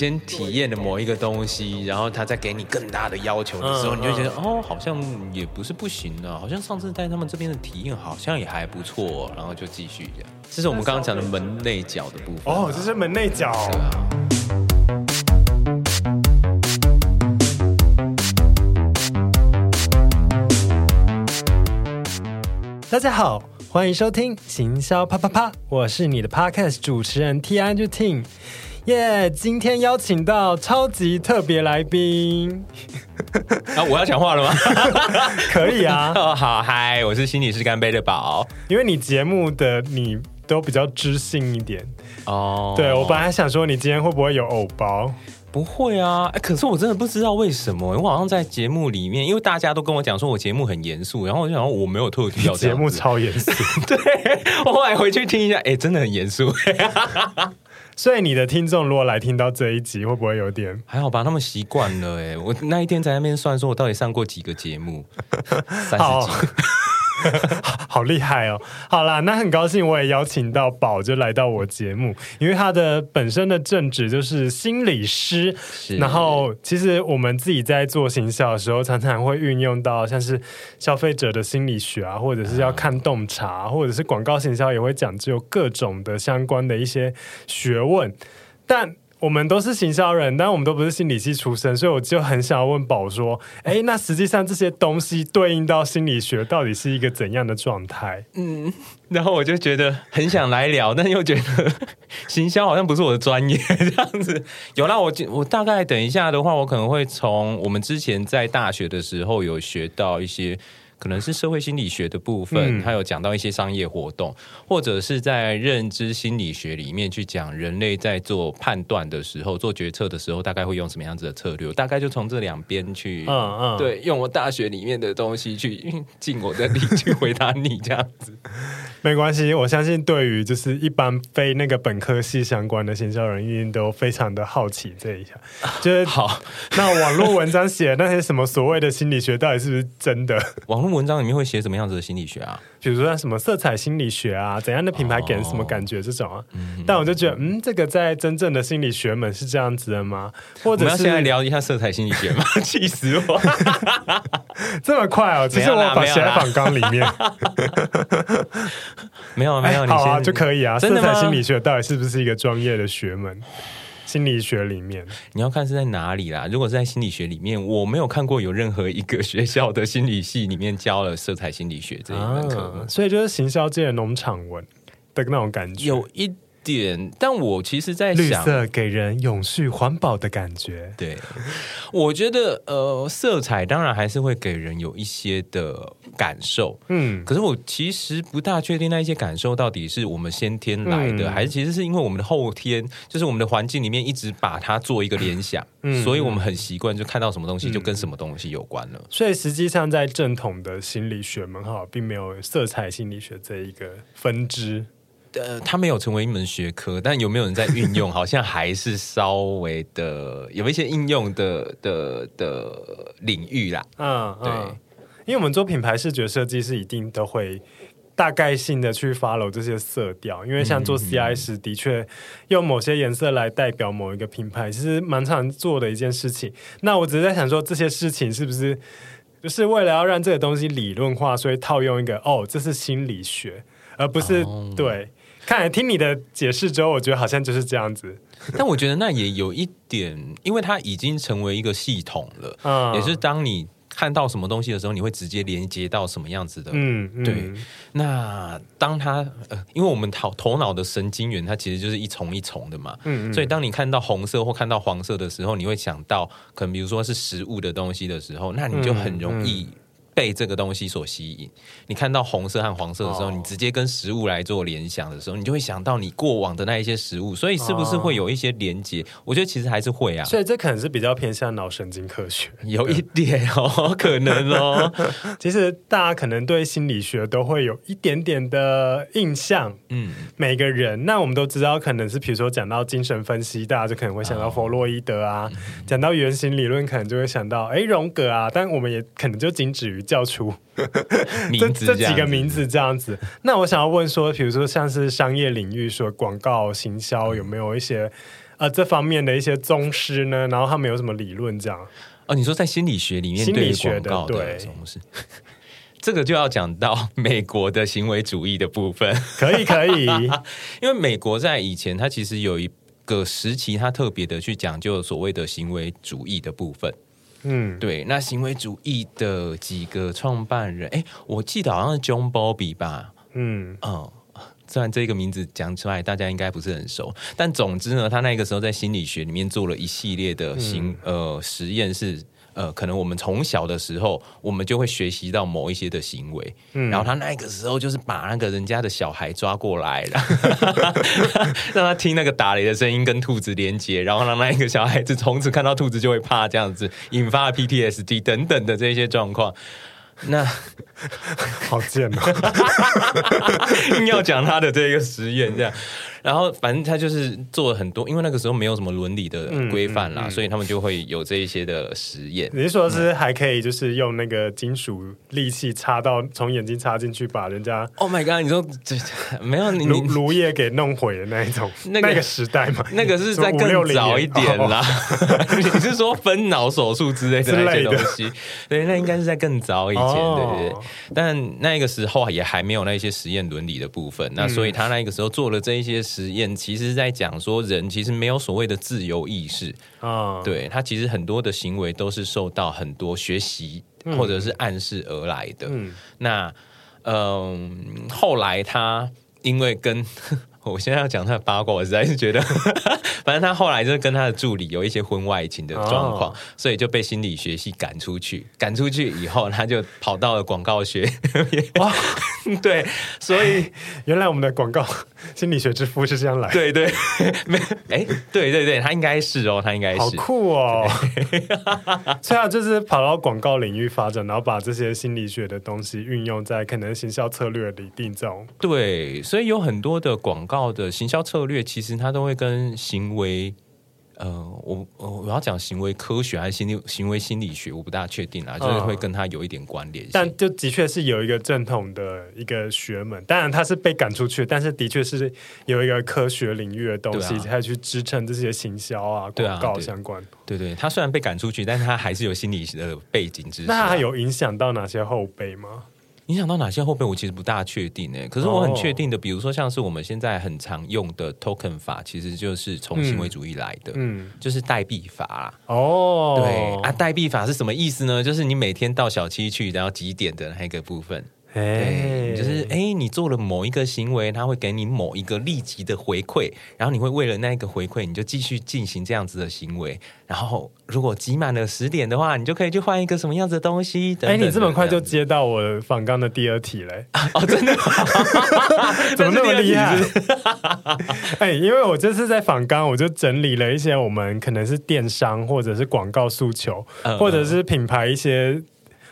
先体验了某一个东西，然后他再给你更大的要求的时候，嗯、你就觉得、嗯、哦，好像也不是不行啊，好像上次在他们这边的体验好像也还不错，然后就继续这样。这是我们刚刚讲的门内角的部分、啊。哦，这是门内角。大家好，欢迎收听行销啪啪啪，我是你的 Podcast 主持人 T.Andrew Ting，耶！今天邀请到超级特别来宾，啊，我要讲话了吗？可以啊。哦，好，嗨，我是心理师干杯的宝，因为你节目的你都比较知性一点哦。对，我本来想说你今天会不会有偶包。不会啊，哎，可是我真的不知道为什么，我好像在节目里面，因为大家都跟我讲说我节目很严肃，然后我就想说我没有特地要节目超严肃，对，我后来回去听一下，哎，真的很严肃。所以你的听众如果来听到这一集，会不会有点还好吧？他们习惯了，哎，我那一天在那边算说，我到底上过几个节目，三十几。好厉害哦！好啦，那很高兴我也邀请到宝就来到我节目，因为他的本身的正职就是心理师。然后其实我们自己在做行销的时候，常常会运用到像是消费者的心理学啊，或者是要看洞察，或者是广告行销也会讲究各种的相关的一些学问，但。我们都是行销人，但我们都不是心理系出身，所以我就很想要问宝说：哎，那实际上这些东西对应到心理学，到底是一个怎样的状态？嗯，然后我就觉得很想来聊，但又觉得行销好像不是我的专业，这样子。有啦，我我大概等一下的话，我可能会从我们之前在大学的时候有学到一些。可能是社会心理学的部分，他有讲到一些商业活动，嗯，或者是在认知心理学里面去讲人类在做判断的时候、做决策的时候，大概会用什么样子的策略？大概就从这两边去，嗯嗯，对，用我大学里面的东西去尽我的力 去回答你这样子。没关系，我相信对于就是一般非那个本科系相关的行销人，一定都非常的好奇这一下。就是好，那网络文章写的那些什么所谓的心理学，到底是不是真的？网络。文章里面会写什么样子的心理学啊？比如说什么色彩心理学啊，怎样的品牌给人什么感觉这种啊？但我就觉得，嗯，这个在真正的心理学门是这样子的吗？或者是我们要现在聊一下色彩心理学吗？气死我！这么快哦？其实我把写在访纲里面。没 有没有，好啊就可以啊。色彩心理学到底是不是一个专业的学门？心理学里面，你要看是在哪里啦。如果是在心理学里面，我没有看过有任何一个学校的心理系里面教了色彩心理学这一门课，啊，所以就是行销界的农场文的那种感觉，有一。点，但我其实在想，绿色给人永续环保的感觉。对，我觉得呃，色彩当然还是会给人有一些的感受，嗯，可是我其实不大确定那一些感受到底是我们先天来的，嗯、还是其实是因为我们的后天，就是我们的环境里面一直把它做一个联想，嗯，所以我们很习惯就看到什么东西就跟什么东西有关了。所以实际上在正统的心理学门哈，并没有色彩心理学这一个分支。呃，它没有成为一门学科，但有没有人在运用？好像还是稍微的有一些应用的的的领域啦。嗯，对嗯，因为我们做品牌视觉设计是一定都会大概性的去 follow 这些色调，因为像做 CI 时，的确用某些颜色来代表某一个品牌，其实蛮常做的一件事情。那我只是在想说，这些事情是不是就是为了要让这个东西理论化，所以套用一个哦，这是心理学，而不是、哦、对。看来听你的解释之后，我觉得好像就是这样子。但我觉得那也有一点，因为它已经成为一个系统了。嗯，也是当你看到什么东西的时候，你会直接连接到什么样子的。嗯，嗯对。那当它呃，因为我们头头脑的神经元，它其实就是一重一重的嘛。嗯，嗯。所以当你看到红色或看到黄色的时候，你会想到可能比如说是食物的东西的时候，那你就很容易。被这个东西所吸引，你看到红色和黄色的时候，你直接跟食物来做联想的时候，你就会想到你过往的那一些食物，所以是不是会有一些连接？我觉得其实还是会啊。所以这可能是比较偏向脑神经科学，有一点哦，可能哦。其实大家可能对心理学都会有一点点的印象，嗯，每个人。那我们都知道，可能是比如说讲到精神分析，大家就可能会想到弗洛伊德啊；讲到原型理论，可能就会想到哎荣格啊。但我们也可能就仅止于。叫出这这几个名字这样子，那我想要问说，比如说像是商业领域说广告行销，有没有一些呃这方面的一些宗师呢？然后他们有什么理论这样？哦，你说在心理学里面对于广告的宗师，这个就要讲到 美国的行为主义的部分。可以可以，因为美国在以前，它其实有一个时期，它特别的去讲究所谓的行为主义的部分。嗯，对，那行为主义的几个创办人，哎，我记得好像是 John Bowlby 吧？嗯嗯，虽然这个名字讲出来大家应该不是很熟，但总之呢，他那个时候在心理学里面做了一系列的行、嗯、呃实验是。呃，可能我们从小的时候，我们就会学习到某一些的行为，嗯，然后他那个时候就是把那个人家的小孩抓过来了，让他听那个打雷的声音跟兔子连接，然后让那一个小孩子从此看到兔子就会怕，这样子引发了 PTSD 等等的这些状况。那好贱哦，硬要讲他的这个实验这样。然后反正他就是做了很多，因为那个时候没有什么伦理的规范啦，嗯嗯嗯、所以他们就会有这一些的实验。你是说是还可以就是用那个金属利器插到从眼睛插进去，把人家？Oh my god！你说这 没有你颅颅叶给弄毁的那一种，那个、那个时代嘛？那个是在更早一点啦。你是说分脑手术之类的那些东西？对，那应该是在更早以前，哦、对对对。但那个时候也还没有那些实验伦理的部分，那所以他那个时候做了这一些。实验其实在讲说，人其实没有所谓的自由意识啊，oh. 对，他其实很多的行为都是受到很多学习或者是暗示而来的。嗯、那嗯，后来他因为跟 我现在要讲他的八卦，我实在是觉得，反正他后来就是跟他的助理有一些婚外情的状况，oh. 所以就被心理学系赶出去。赶出去以后，他就跑到了广告学。哇，对，所以原来我们的广告 心理学之父是这样来的。对对，没，哎，对对对，他应该是哦，他应该是。好酷哦！所以他，就是跑到广告领域发展，然后把这些心理学的东西运用在可能行销策略里定中。对，所以有很多的广。广告的行销策略，其实它都会跟行为，呃，我我要讲行为科学还是心理行为心理学，我不大确定啊，就是会跟他有一点关联。但就的确是有一个正统的一个学门，当然他是被赶出去，但是的确是有一个科学领域的东西在去支撑这些行销啊广告相关。对对，他虽然被赶出去，但是他还是有心理的背景知识。那他有影响到哪些后辈吗？影响到哪些后辈？我其实不大确定诶。可是我很确定的，比如说像是我们现在很常用的 token 法，其实就是从行为主义来的，嗯，就是代币法啦。哦，对啊，代币法是什么意思呢？就是你每天到小七去，然后几点的那个部分。对，就是哎，你做了某一个行为，他会给你某一个立即的回馈，然后你会为了那个回馈，你就继续进行这样子的行为。然后如果集满了十点的话，你就可以去换一个什么样子的东西。哎，你这么快就接到我访纲的第二题嘞？哦，真的？怎么那么厉害？哎，因为我这次在访纲，我就整理了一些我们可能是电商或者是广告诉求，嗯、或者是品牌一些。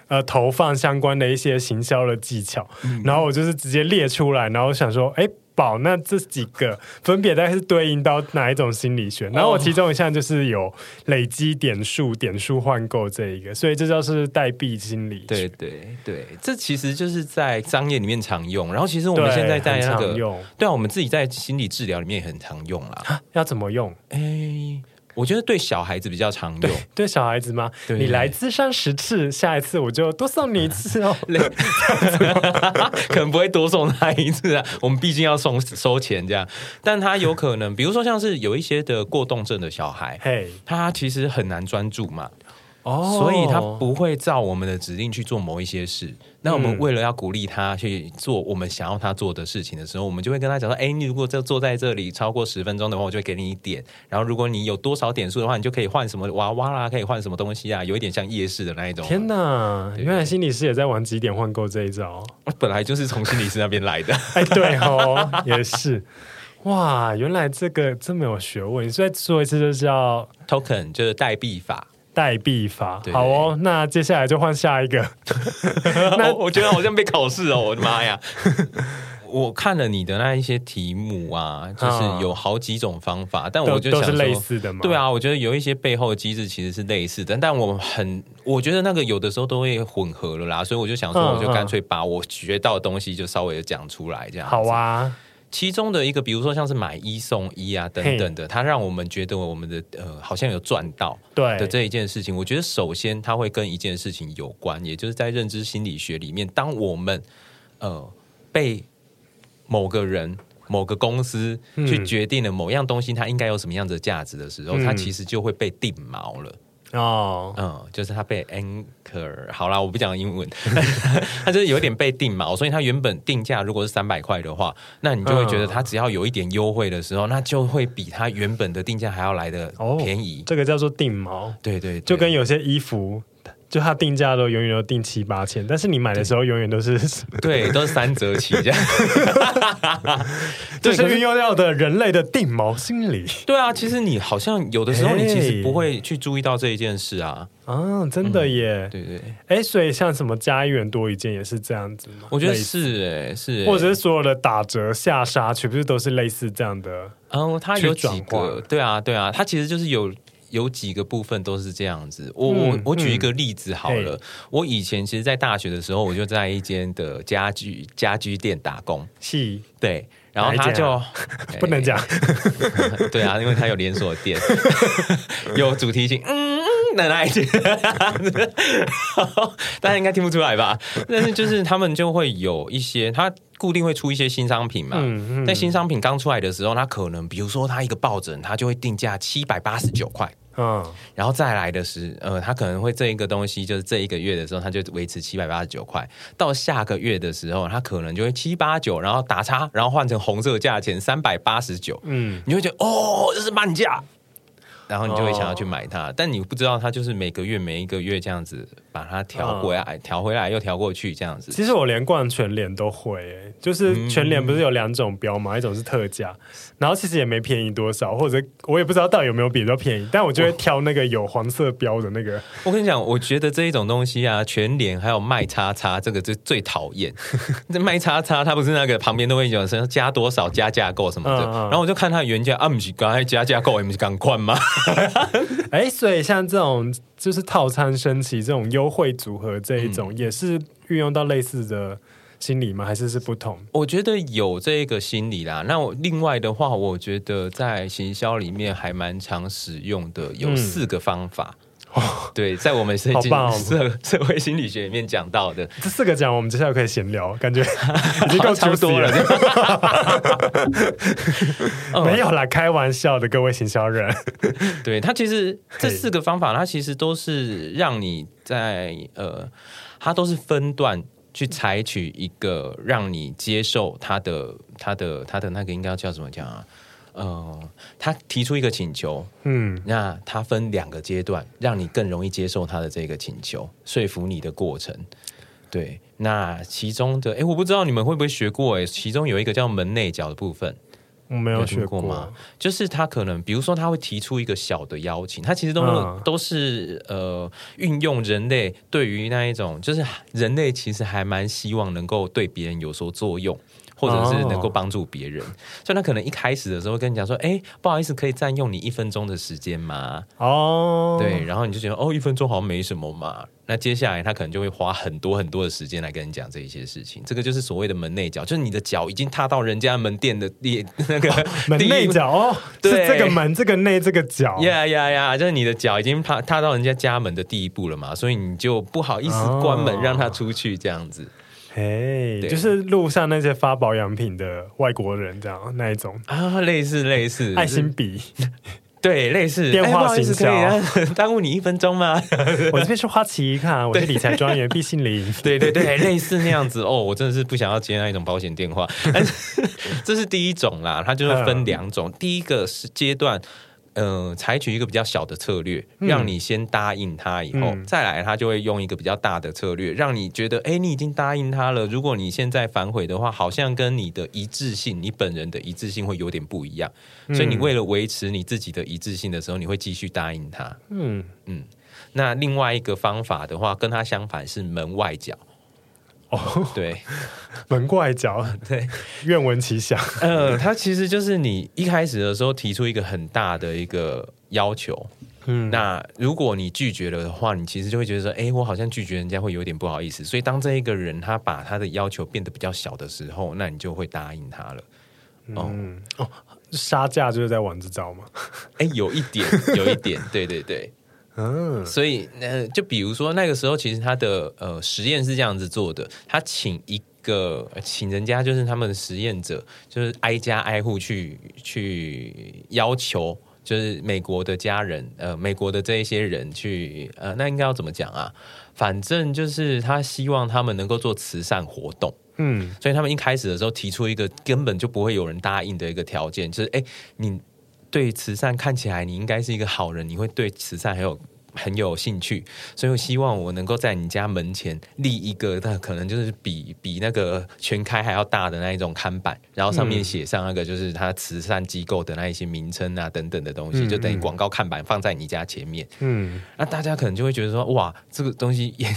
呃，投放相关的一些行销的技巧，嗯、然后我就是直接列出来，然后我想说，哎，宝，那这几个分别大概是对应到哪一种心理学？然后我其中一项就是有累积点数、点数换购这一个，所以这就是代币心理学。对对对，这其实就是在商业里面常用。然后其实我们现在在那个，对，对啊，我们自己在心理治疗里面也很常用啦。要怎么用？哎。我觉得对小孩子比较常用。对，对小孩子吗？对你来咨商十次，下一次我就多送你一次哦。可能不会多送他一次啊，我们毕竟要送收钱这样。但他有可能，比如说像是有一些的过动症的小孩，嘿，他其实很难专注嘛。哦，所以他不会照我们的指令去做某一些事。那我们为了要鼓励他去做我们想要他做的事情的时候，我们就会跟他讲说：“哎，你如果就坐在这里超过十分钟的话，我就会给你一点。然后如果你有多少点数的话，你就可以换什么娃娃啦，可以换什么东西啊，有一点像夜市的那一种。”天哪，原来心理师也在玩几点换购这一招。我 本来就是从心理师那边来的。哎，对哦，也是。哇，原来这个这么有学问。你再说一次，就叫 token，就是代币法。代币法，好哦，那接下来就换下一个。那我觉得好像被考试哦，我的妈呀！我看了你的那一些题目啊，就是有好几种方法，啊、但我就想是类似的嘛。对啊，我觉得有一些背后的机制其实是类似的，但我很，我觉得那个有的时候都会混合了啦，所以我就想说，我就干脆把我学到的东西就稍微讲出来，这样。好啊。其中的一个，比如说像是买一送一啊等等的，它让我们觉得我们的呃好像有赚到对的这一件事情。我觉得首先它会跟一件事情有关，也就是在认知心理学里面，当我们呃被某个人、某个公司去决定了某样东西它应该有什么样子的价值的时候，它其实就会被定锚了。哦，嗯，就是他被 anchor 好啦，我不讲英文，他就是有点被定锚，所以他原本定价如果是三百块的话，那你就会觉得他只要有一点优惠的时候，那就会比他原本的定价还要来的便宜。哦，这个叫做定锚，对，对对，就跟有些衣服。就它定价都永远都定七八千，但是你买的时候永远都是 对，都是三折起这样。这是运用到的人类的定毛心理。对啊，其实你好像有的时候你其实不会去注意到这一件事啊。啊，真的耶。嗯、对对。哎，所以像什么加一元多一件也是这样子吗？我觉得是哎，是。或者是所有的打折下杀，全部都是类似这样的。嗯，它有几个？对啊，对啊，它其实就是有。有几个部分都是这样子，我我、嗯、我举一个例子好了。嗯、我以前其实，在大学的时候，我就在一间的家具家居店打工。是，对，然后他就 不能讲，对啊，因为他有连锁店，有主题性，嗯，哪哪一间？大家应该听不出来吧？但是就是他们就会有一些，他固定会出一些新商品嘛。嗯嗯。在新商品刚出来的时候，他可能比如说他一个抱枕，他就会定价七百八十九块。嗯，然后再来的是，呃，他可能会这一个东西，就是这一个月的时候，他就维持七百八十九块。到下个月的时候，他可能就会七八九，然后打叉，然后换成红色价钱三百八十九。嗯，你会觉得哦，这是半价。然后你就会想要去买它，哦、但你不知道它就是每个月每一个月这样子把它调回来，嗯、调回来又调过去这样子。其实我连逛全联都会、欸，就是全联不是有两种标嘛？嗯、一种是特价，然后其实也没便宜多少，或者我也不知道到底有没有比较便宜，但我就会挑那个有黄色标的那个。我跟你讲，我觉得这一种东西啊，全联还有卖叉叉，这个最最讨厌。这卖叉叉，它不是那个旁边都会有说加多少加价购什么的，然后我就看它原价啊，不是刚才加价购，也不是刚换吗？哎、欸，所以像这种就是套餐升级这种优惠组合这一种，也是运用到类似的心理吗？还是是不同？我觉得有这个心理啦。那我另外的话，我觉得在行销里面还蛮常使用的，有四个方法。嗯哦，对，在我们社社 社会心理学里面讲到的这四个讲，我们接下来可以闲聊，感觉 已经够差不多了。没有啦，开玩笑的，各位行销人。对，他其实这四个方法，它其实都是让你在呃，它都是分段去采取一个让你接受他的他的他的那个应该叫什么讲啊？呃，他提出一个请求，嗯，那他分两个阶段，让你更容易接受他的这个请求，说服你的过程。对，那其中的，哎，我不知道你们会不会学过，哎，其中有一个叫门内角的部分，我没有学过吗？就是他可能，比如说他会提出一个小的邀请，他其实都、嗯、都是呃，运用人类对于那一种，就是人类其实还蛮希望能够对别人有所作用。或者是能够帮助别人，所以他可能一开始的时候跟你讲说：“哎，不好意思，可以占用你一分钟的时间吗？”哦，对，然后你就觉得哦，一分钟好像没什么嘛。那接下来他可能就会花很多很多的时间来跟你讲这一些事情。这个就是所谓的门内脚，就是你的脚已经踏到人家门店的第那个门内脚哦，是这个门，这个内，这个脚，呀呀呀，就是你的脚已经踏踏到人家家门的第一步了嘛，所以你就不好意思关门让他出去这样子。哎，hey, 就是路上那些发保养品的外国人，这样那一种。啊，类似类似。爱心笔，对，类似。电话行销，耽误你一分钟吗？我这边是花旗，看我是理财专员毕信林，对对对，类似那样子。哦，我真的是不想要接那一种保险电话，但是这是第一种啦，它就是分两种，嗯、第一个是阶段。嗯，采取一个比较小的策略，让你先答应他，以后、嗯、再来，他就会用一个比较大的策略，让你觉得，哎，你已经答应他了。如果你现在反悔的话，好像跟你的一致性，你本人的一致性会有点不一样。所以你为了维持你自己的一致性的时候，你会继续答应他。嗯嗯。那另外一个方法的话，跟他相反是门外脚。哦，对，门外脚，对，愿闻其详。呃，他其实就是你一开始的时候提出一个很大的一个要求，嗯，那如果你拒绝了的话，你其实就会觉得说，哎，我好像拒绝人家会有点不好意思。所以当这一个人他把他的要求变得比较小的时候，那你就会答应他了。嗯哦，杀价就是在玩这招吗？哎、欸，有一点，有一点，对对对，嗯，所以呃，就比如说那个时候，其实他的呃实验是这样子做的，他请一个请人家就是他们的实验者，就是挨家挨户去去要求。就是美国的家人，呃，美国的这一些人去，呃，那应该要怎么讲啊？反正就是他希望他们能够做慈善活动，嗯，所以他们一开始的时候提出一个根本就不会有人答应的一个条件，就是，哎，你对慈善看起来你应该是一个好人，你会对慈善很有。很有兴趣，所以我希望我能够在你家门前立一个，那可能就是比比那个全开还要大的那一种看板，然后上面写上那个就是他慈善机构的那一些名称啊等等的东西，就等于广告看板放在你家前面。嗯，那大家可能就会觉得说，哇，这个东西也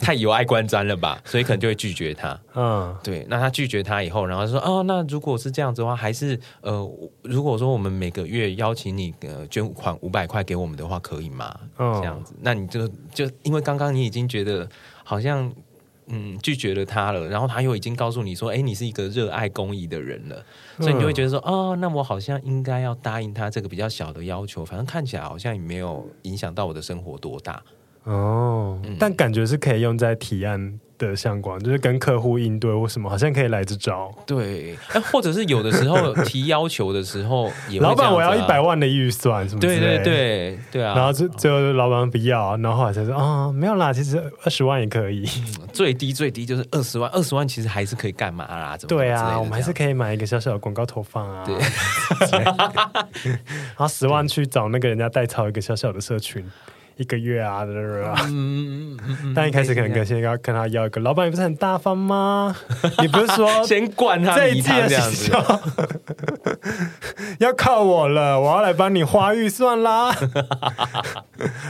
太有碍观瞻了吧，所以可能就会拒绝他。嗯，对，那他拒绝他以后，然后说，哦，那如果是这样子的话，还是呃，如果说我们每个月邀请你呃捐款五百块给我们的话，可以吗？嗯。这样子，那你就就因为刚刚你已经觉得好像嗯拒绝了他了，然后他又已经告诉你说，哎，你是一个热爱公益的人了，所以你就会觉得说，哦，那我好像应该要答应他这个比较小的要求，反正看起来好像也没有影响到我的生活多大哦，嗯，但感觉是可以用在提案。的相关就是跟客户应对或什么，好像可以来这招。对，哎或者是有的时候 提要求的时候也会、啊，老板我要一百万的预算，什么对对对对啊。然后最最后老板不要，然后后来才说啊、哦，没有啦，其实二十万也可以，最低最低就是二十万，二十万其实还是可以干嘛啦？怎么对啊，我们还是可以买一个小小的广告投放啊。对，然后十万去找那个人家代操一个小小的社群。一个月啊，对对啊，嗯嗯，但一开始可能跟先要跟他要一个，老板也不是很大方吗？你不是说 先灌他这一季的这样子，要靠我了，我要来帮你花预算啦。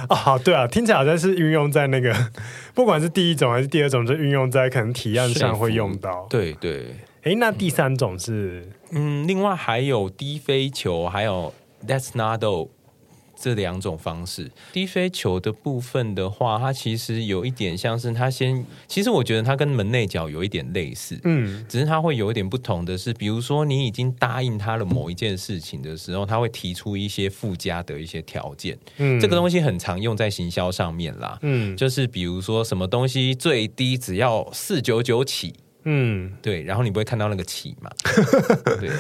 哦，好，对啊，听起来好像是运用在那个，不管是第一种还是第二种，就运用在可能提案上会用到。对对，哎，那第三种是，嗯，另外还有低飞球，还有 That's not all。这两种方式，低飞球的部分的话，它其实有一点像是它先，其实我觉得它跟门内角有一点类似，嗯，只是它会有一点不同的是，比如说你已经答应他了某一件事情的时候，他会提出一些附加的一些条件，嗯，这个东西很常用在行销上面啦，嗯，就是比如说什么东西最低只要四九九起。嗯，对，然后你不会看到那个起嘛？对，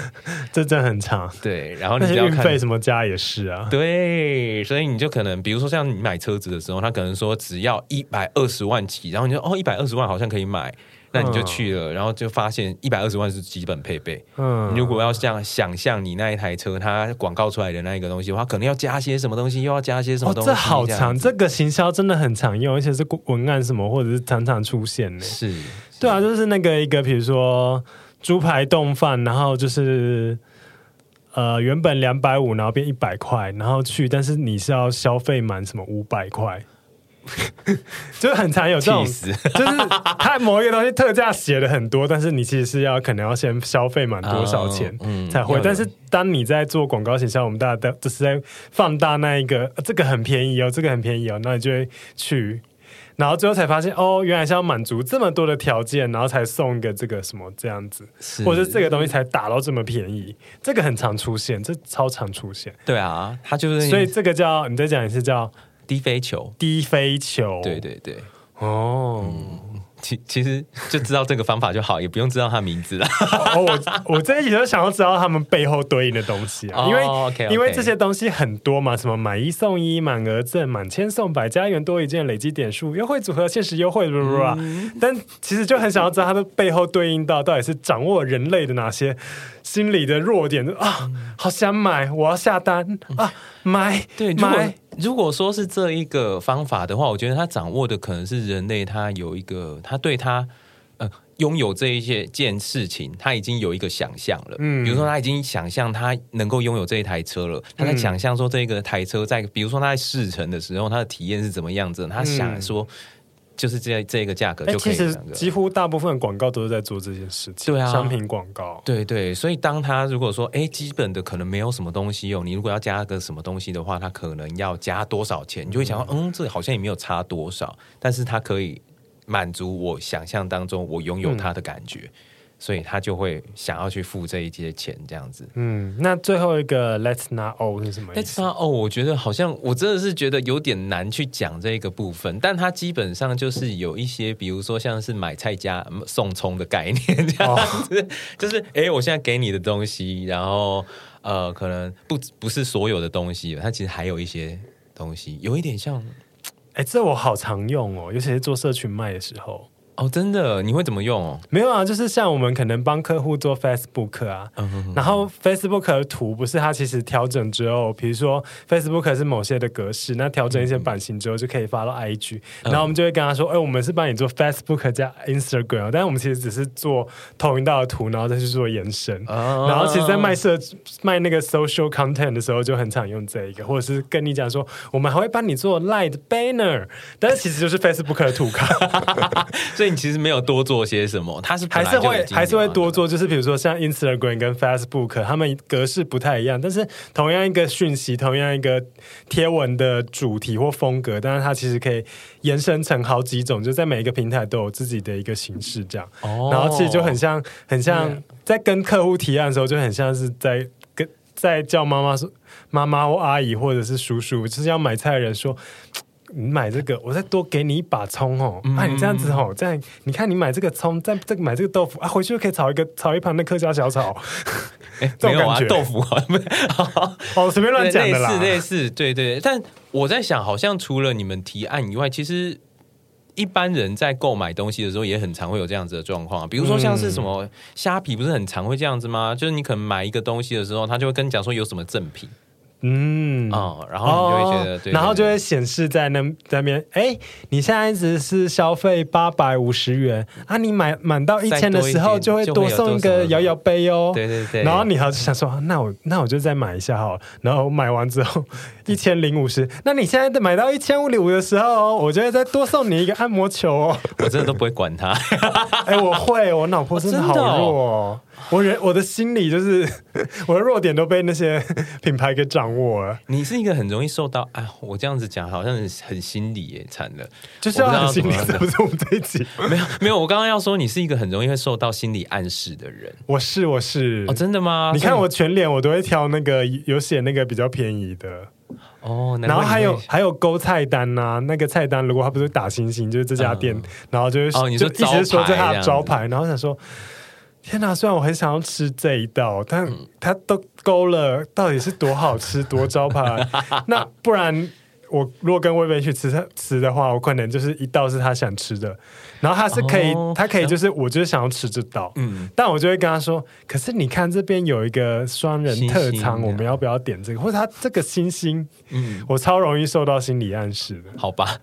这真的很长。对，然后你要看费什么加也是啊。对，所以你就可能，比如说像你买车子的时候，他可能说只要一百二十万起，然后你就哦，一百二十万好像可以买。那你就去了，然后就发现一百二十万是基本配备。嗯，如果要这样想象你那一台车，它广告出来的那一个东西的话，可能要加些什么东西，又要加些什么东西。哦，这好长，这个行销真的很常用，而且是文案什么，或者是常常出现呢。是，是对啊，就是那个一个，比如说猪排冻饭，然后就是呃原本两百五，然后变一百块，然后去，但是你是要消费满什么五百块。就是很常有这种，就是他某一个东西特价写的很多，但是你其实是要可能要先消费满多少钱才会。但是当你在做广告形象，我们大家都就是在放大那一个，这个很便宜哦，这个很便宜哦，那你就会去，然后最后才发现哦，原来是要满足这么多的条件，然后才送一个这个什么这样子，或者是这个东西才打到这么便宜，这个很常出现，这超常出现。对啊，它就是，所以这个叫你再讲一次叫。低飞球，低飞球，对对对，哦，嗯、其其实就知道这个方法就好，也不用知道他名字了。哦、我我这一集就想要知道他们背后对应的东西啊，因为、哦、okay, okay 因为这些东西很多嘛，什么买一送一、满额赠、满千送百、家元多一件、累积点数、优惠组合、限时优惠，嗯、但其实就很想要知道它的背后对应到到底是掌握人类的哪些心理的弱点啊？好想买，我要下单啊！买对买。如果说是这一个方法的话，我觉得他掌握的可能是人类，他有一个，他对他呃拥有这一些件事情，他已经有一个想象了。嗯，比如说他已经想象他能够拥有这一台车了，他在想象说这个台车在，比如说他在试乘的时候，他的体验是怎么样子，他想说。就是这这个价格就可以。其实几乎大部分广告都是在做这件事情。对啊，商品广告。对对，所以当他如果说，哎，基本的可能没有什么东西哦，你如果要加个什么东西的话，他可能要加多少钱？你就会想到，嗯，这好像也没有差多少，但是它可以满足我想象当中我拥有它的感觉。所以他就会想要去付这一些钱，这样子。嗯，那最后一个 Let's not owe 是什么意思？Let's not owe，我觉得好像我真的是觉得有点难去讲这个部分，但它基本上就是有一些，比如说像是买菜加送葱的概念这样子，哦、就是哎，我现在给你的东西，然后呃，可能不不是所有的东西，它其实还有一些东西，有一点像，哎，这我好常用哦，尤其是做社群卖的时候。哦，真的？你会怎么用哦？没有啊，就是像我们可能帮客户做 Facebook 啊，嗯、哼哼然后 Facebook 的图不是它其实调整之后，比如说 Facebook 是某些的格式，那调整一些版型之后就可以发到 IG，、嗯、然后我们就会跟他说，哎，我们是帮你做 Facebook 加 Instagram，但是我们其实只是做投影到的图，然后再去做延伸。哦、然后其实，在卖社卖那个 social content 的时候，就很常用这一个，或者是跟你讲说，我们还会帮你做 light banner，但是其实就是 Facebook 的图卡。所以你其实没有多做些什么，他是还是会还是会多做，就是比如说像 Instagram 跟 Facebook，他们格式不太一样，但是同样一个讯息，同样一个贴文的主题或风格，但是它其实可以延伸成好几种，就在每一个平台都有自己的一个形式，这样。哦。然后其实就很像，很像在跟客户提案的时候，就很像是在跟在叫妈妈说妈妈或阿姨或者是叔叔，就是要买菜的人说。你买这个，我再多给你一把葱哦。嗯、啊，你这样子哦，这样你看你买这个葱，再这个买这个豆腐啊，回去就可以炒一个炒一盘的客家小炒。哎，没有啊，豆腐好像哦，随便乱讲的啦。类似类似，对对。但我在想，好像除了你们提案以外，其实一般人在购买东西的时候，也很常会有这样子的状况。比如说像是什么虾皮，不是很常会这样子吗？就是你可能买一个东西的时候，他就会跟你讲说有什么赠品。嗯哦，然后你就会觉得，哦、对对对，然后就会显示在那在那边，哎，你现在只是消费八百五十元啊，你买满到一千的时候，就会多送一个摇摇杯哦。对对对。然后你还是想说，那我那我就再买一下好了。然后买完之后一千零五十，那你现在买到一千五五的时候，我就会再多送你一个按摩球哦。我真的都不会管他。哎，我会，我脑波真的好弱哦。我人我的心理就是我的弱点都被那些 品牌给掌握了。你是一个很容易受到哎，我这样子讲好像很很心理耶，惨了，就是要很心理，是不是我们这一集？没有没有，我刚刚要说你是一个很容易会受到心理暗示的人。我是我是哦，真的吗？你看我全脸，我都会挑那个有写那个比较便宜的哦。然后还有还有勾菜单呐、啊，那个菜单如果他不是打星星，就是这家店，嗯、然后就是哦，你说就一直说这是他的招牌，然后想说。天哪！虽然我很想要吃这一道，但他都勾了，到底是多好吃、多招牌？那不然我如果跟薇薇去吃吃的话，我可能就是一道是他想吃的，然后他是可以，哦、他可以就是我就是想要吃这道，嗯，但我就会跟他说：“可是你看这边有一个双人特餐，我们要不要点这个？或者他这个星星，嗯，我超容易受到心理暗示的。”好吧，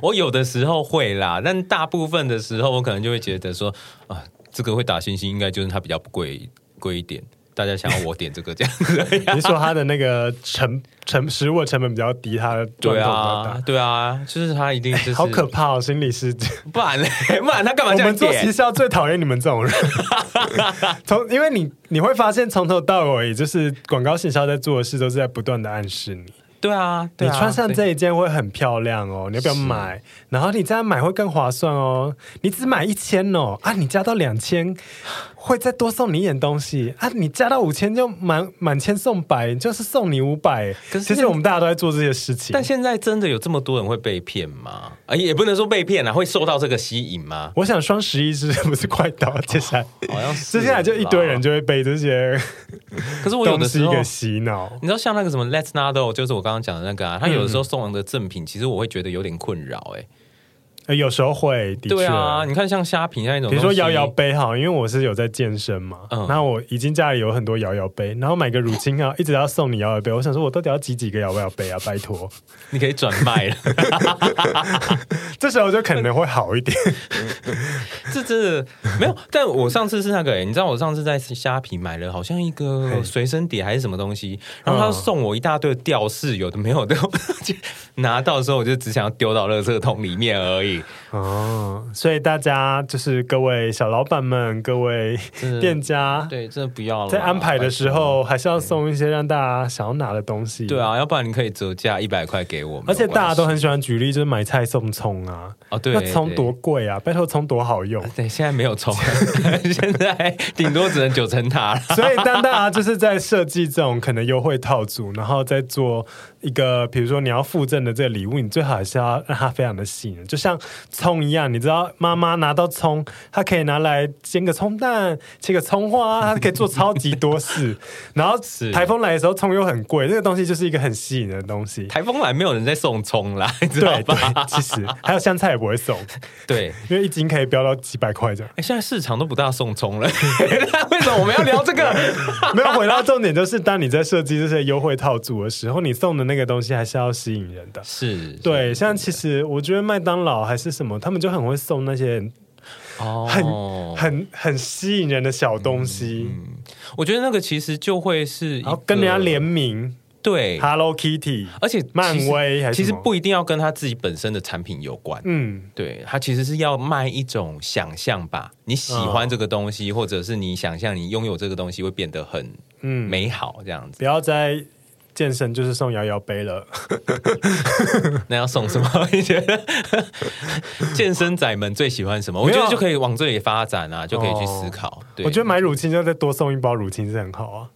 我有的时候会啦，但大部分的时候我可能就会觉得说啊。这个会打星星，应该就是它比较贵贵一点。大家想要我点这个这样子，你说它的那个成成食物的成本比较低，它的对啊对啊，就是它一定是 好可怕哦，心理师，不然嘞，不然他干嘛这样点？我们做行销最讨厌你们这种人，从因为你你会发现从头到尾就是广告行销在做的事都是在不断的暗示你。对啊，对啊，你穿上这一件会很漂亮哦，你要不要买？然后你这样买会更划算哦。你只买一千哦，啊，你加到两千会再多送你一点东西啊。你加到五千就满满千送百，就是送你五百。可是其实我们大家都在做这些事情。但现在真的有这么多人会被骗吗？啊，也不能说被骗啊，会受到这个吸引吗？我想双十一是不是快到？接下来 好像是接下来就一堆人就会被这些。可是我有的时候洗脑，你知道像那个什么 Let's Not Do，就是我刚。刚刚讲的那个啊，他有的时候送人的赠品，嗯、其实我会觉得有点困扰哎、欸，有时候会，的确对啊，你看像虾皮那种，比如说摇摇杯哈，因为我是有在健身嘛，嗯，然后我已经家里有很多摇摇杯，然后买个乳清啊，一直要送你摇摇杯，我想说我到底要挤几个摇摇杯啊？拜托，你可以转卖了，这时候就可能会好一点。这真的没有，但我上次是那个哎、欸，你知道我上次在虾皮买了好像一个随身碟还是什么东西，然后他送我一大堆吊饰，有的没有的，拿到的时候我就只想要丢到垃圾桶里面而已。three 哦，所以大家就是各位小老板们，各位店家，对，真的不要了。在安排的时候，还是要送一些让大家想要拿的东西。对啊，要不然你可以折价一百块给我们。而且大家都很喜欢举例，就是买菜送葱啊。哦，对，那葱多贵啊！拜托，葱多好用。对，现在没有葱，现在顶多只能九层塔了。所以当大家就是在设计这种可能优惠套组，然后再做一个，比如说你要附赠的这个礼物，你最好还是要让它非常的吸引人，就像。葱一样，你知道妈妈拿到葱，她可以拿来煎个葱蛋，切个葱花，她可以做超级多事。然后台风来的时候，葱又很贵，这个东西就是一个很吸引人的东西。台风来没有人在送葱啦，你知道吧？其实 还有香菜也不会送，对，因为一斤可以飙到几百块这样。哎，现在市场都不大送葱了，为什么我们要聊这个？没有回到重点，就是当你在设计这些优惠套组的时候，你送的那个东西还是要吸引人的。是对，像其实我觉得麦当劳还是什么。他们就很会送那些哦，很很很吸引人的小东西。嗯，我觉得那个其实就会是然后跟人家联名，对，Hello Kitty，而且漫威还是其实不一定要跟他自己本身的产品有关。嗯，对，他其实是要卖一种想象吧，你喜欢这个东西，或者是你想象你拥有这个东西会变得很嗯美好这样子。不要再。健身就是送摇摇杯了，那要送什么？你觉得健身仔们最喜欢什么？我觉得就可以往这里发展啊，就可以去思考。哦、对，我觉得买乳清就再多送一包乳清是很好啊。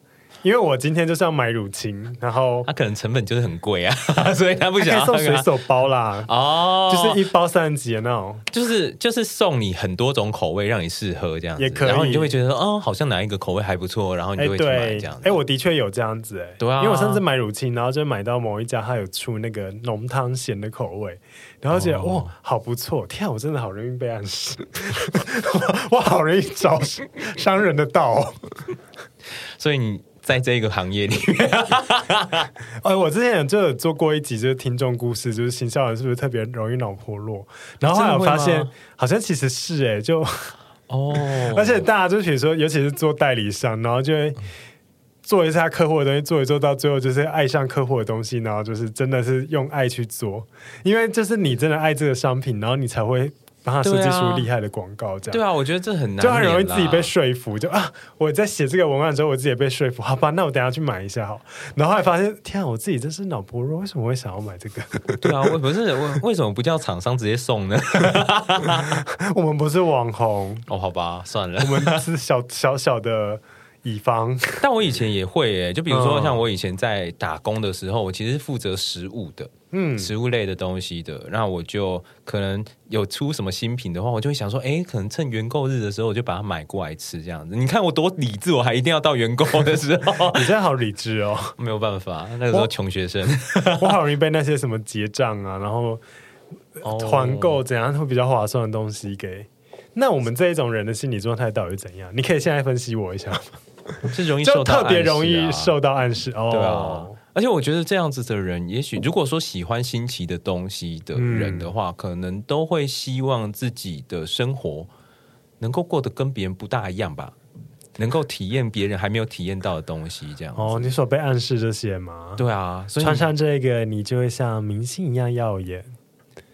因为我今天就是要买乳清，然后它可能成本就是很贵啊，所以他不想要送随手包啦。哦，就是一包三十几的那种，就是就是送你很多种口味让你试喝这样子，也可以，然后你就会觉得哦，好像哪一个口味还不错，然后你就会去买这样子。哎，我的确有这样子哎，对啊，因为我上次买乳清，然后就买到某一家，它有出那个浓汤咸的口味，然后觉得哇，好不错！天啊，我真的好容易被暗示，我好容易找商人的道，所以你。在这个行业里面，哎，我之前就有做过一集，就是听众故事，就是行销人是不是特别容易脑破落？然后后来我发现，好像其实是哎、欸，就 哦，而且大家就比如说，尤其是做代理商，然后就会做一下客户的东西，做一做到最后就是爱上客户的东西，然后就是真的是用爱去做，因为就是你真的爱这个商品，然后你才会。帮他设计出厉害的广告，这样对啊，我觉得这很难，就很容易自己被说服。就啊，我在写这个文案之后，我自己也被说服。好吧，那我等下去买一下好。然后还发现，天啊，我自己真是脑波弱，为什么会想要买这个？对啊，我不是为为什么不叫厂商直接送呢？我们不是网红哦，好吧，算了，我们是小小小的乙方。但我以前也会诶，就比如说像我以前在打工的时候，我其实是负责食物的。嗯，食物类的东西的，那我就可能有出什么新品的话，我就会想说，哎，可能趁原购日的时候，我就把它买过来吃，这样子。你看我多理智，我还一定要到原购的时候。你现在好理智哦，没有办法，那个时候穷学生，我，我好容易被那些什么结账啊，然后团购怎样会比较划算的东西给。那我们这一种人的心理状态到底是怎样？你可以现在分析我一下吗？是容易受到啊，特别容易受到暗示哦。对啊。而且我觉得这样子的人，也许如果说喜欢新奇的东西的人的话，嗯、可能都会希望自己的生活能够过得跟别人不大一样吧，能够体验别人还没有体验到的东西。这样哦，你所被暗示这些吗？对啊，所以穿上这个，你就会像明星一样耀眼。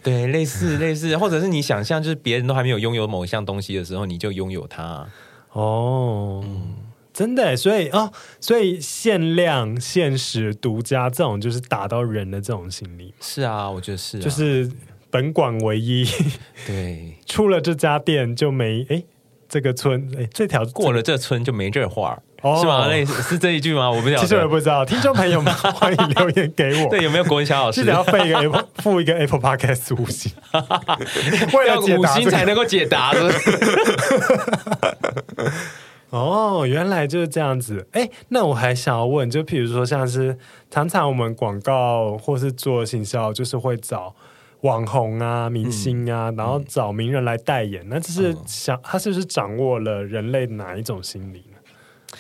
对，类似 类似，或者是你想象，就是别人都还没有拥有某一项东西的时候，你就拥有它。哦。嗯真的，所以哦，所以限量、限时、独家这种，就是打到人的这种心理。是啊，我觉得是、啊，就是本馆唯一。对，出了这家店就没哎，这个村哎，这条过了这村就没这话，哦、是吗？类似是这一句吗？我不知道，其实我也不知道。听众朋友们，欢迎留言给我。对，有没有国文小老师？记得要付一个 Apple，付一个 Apple Podcast 五星，为了五星才能够解答的。哦，原来就是这样子。哎，那我还想要问，就譬如说，像是常常我们广告或是做行销，就是会找网红啊、明星啊，嗯、然后找名人来代言。嗯、那这是想他是不是掌握了人类哪一种心理呢？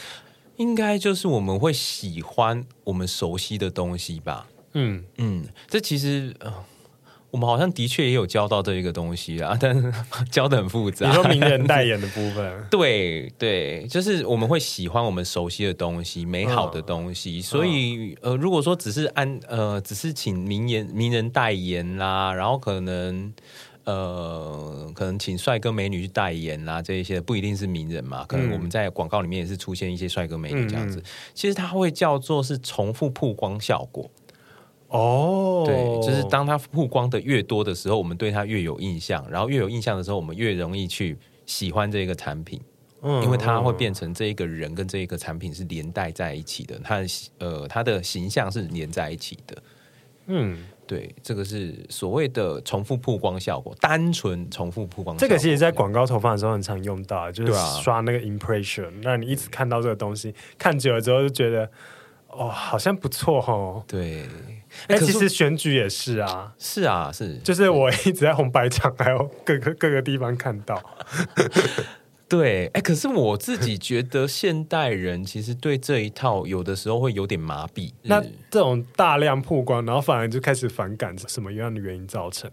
应该就是我们会喜欢我们熟悉的东西吧。嗯嗯，这其实。呃我们好像的确也有教到这一个东西啊，但是 教的很复杂。你说名人代言的部分，对对，就是我们会喜欢我们熟悉的东西、美好的东西，嗯、所以呃，如果说只是按呃，只是请名言名人代言啦，然后可能呃，可能请帅哥美女去代言啦，这一些不一定是名人嘛，可能我们在广告里面也是出现一些帅哥美女这样子。嗯、其实它会叫做是重复曝光效果。哦，对，就是当它曝光的越多的时候，我们对它越有印象，然后越有印象的时候，我们越容易去喜欢这个产品。因为它会变成这一个人跟这一个产品是连带在一起的，它的呃，它的形象是连在一起的。嗯，对，这个是所谓的重复曝光效果，单纯重复曝光。这个其实，在广告投放的时候很常用到，就是刷那个 impression，让你一直看到这个东西，看久了之后就觉得，哦，好像不错哦。对，哎，其实选举也是啊，是啊，是，就是我一直在红白场还有各个各个地方看到。对，哎，可是我自己觉得现代人其实对这一套有的时候会有点麻痹。那这种大量曝光，然后反而就开始反感，什么样的原因造成？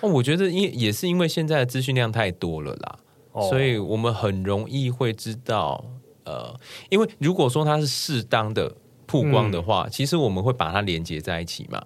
哦，我觉得因也是因为现在的资讯量太多了啦，哦，所以我们很容易会知道，呃，因为如果说它是适当的曝光的话，嗯，其实我们会把它连接在一起嘛。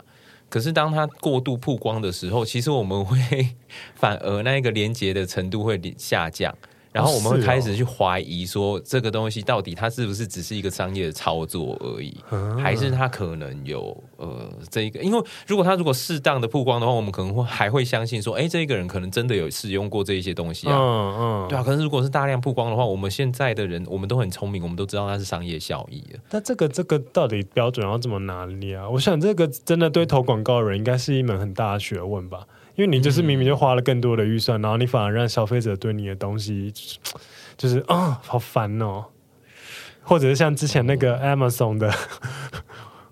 可是当它过度曝光的时候，其实我们会 反而那个连接的程度会下降。然后我们会开始去怀疑说，这个东西到底它是不是只是一个商业的操作而已，还是它可能有呃这一个？因为如果它如果适当的曝光的话，我们可能会还会相信说，哎，这一个人可能真的有使用过这一些东西啊，嗯嗯，对啊。可是如果是大量曝光的话，我们现在的人我们都很聪明，我们都知道它是商业效益的。那这个这个到底标准要怎么拿捏啊？我想这个真的对投广告的人应该是一门很大的学问吧。因为你就是明明就花了更多的预算，嗯、然后你反而让消费者对你的东西就是啊、哦，好烦哦，或者是像之前那个 Amazon 的，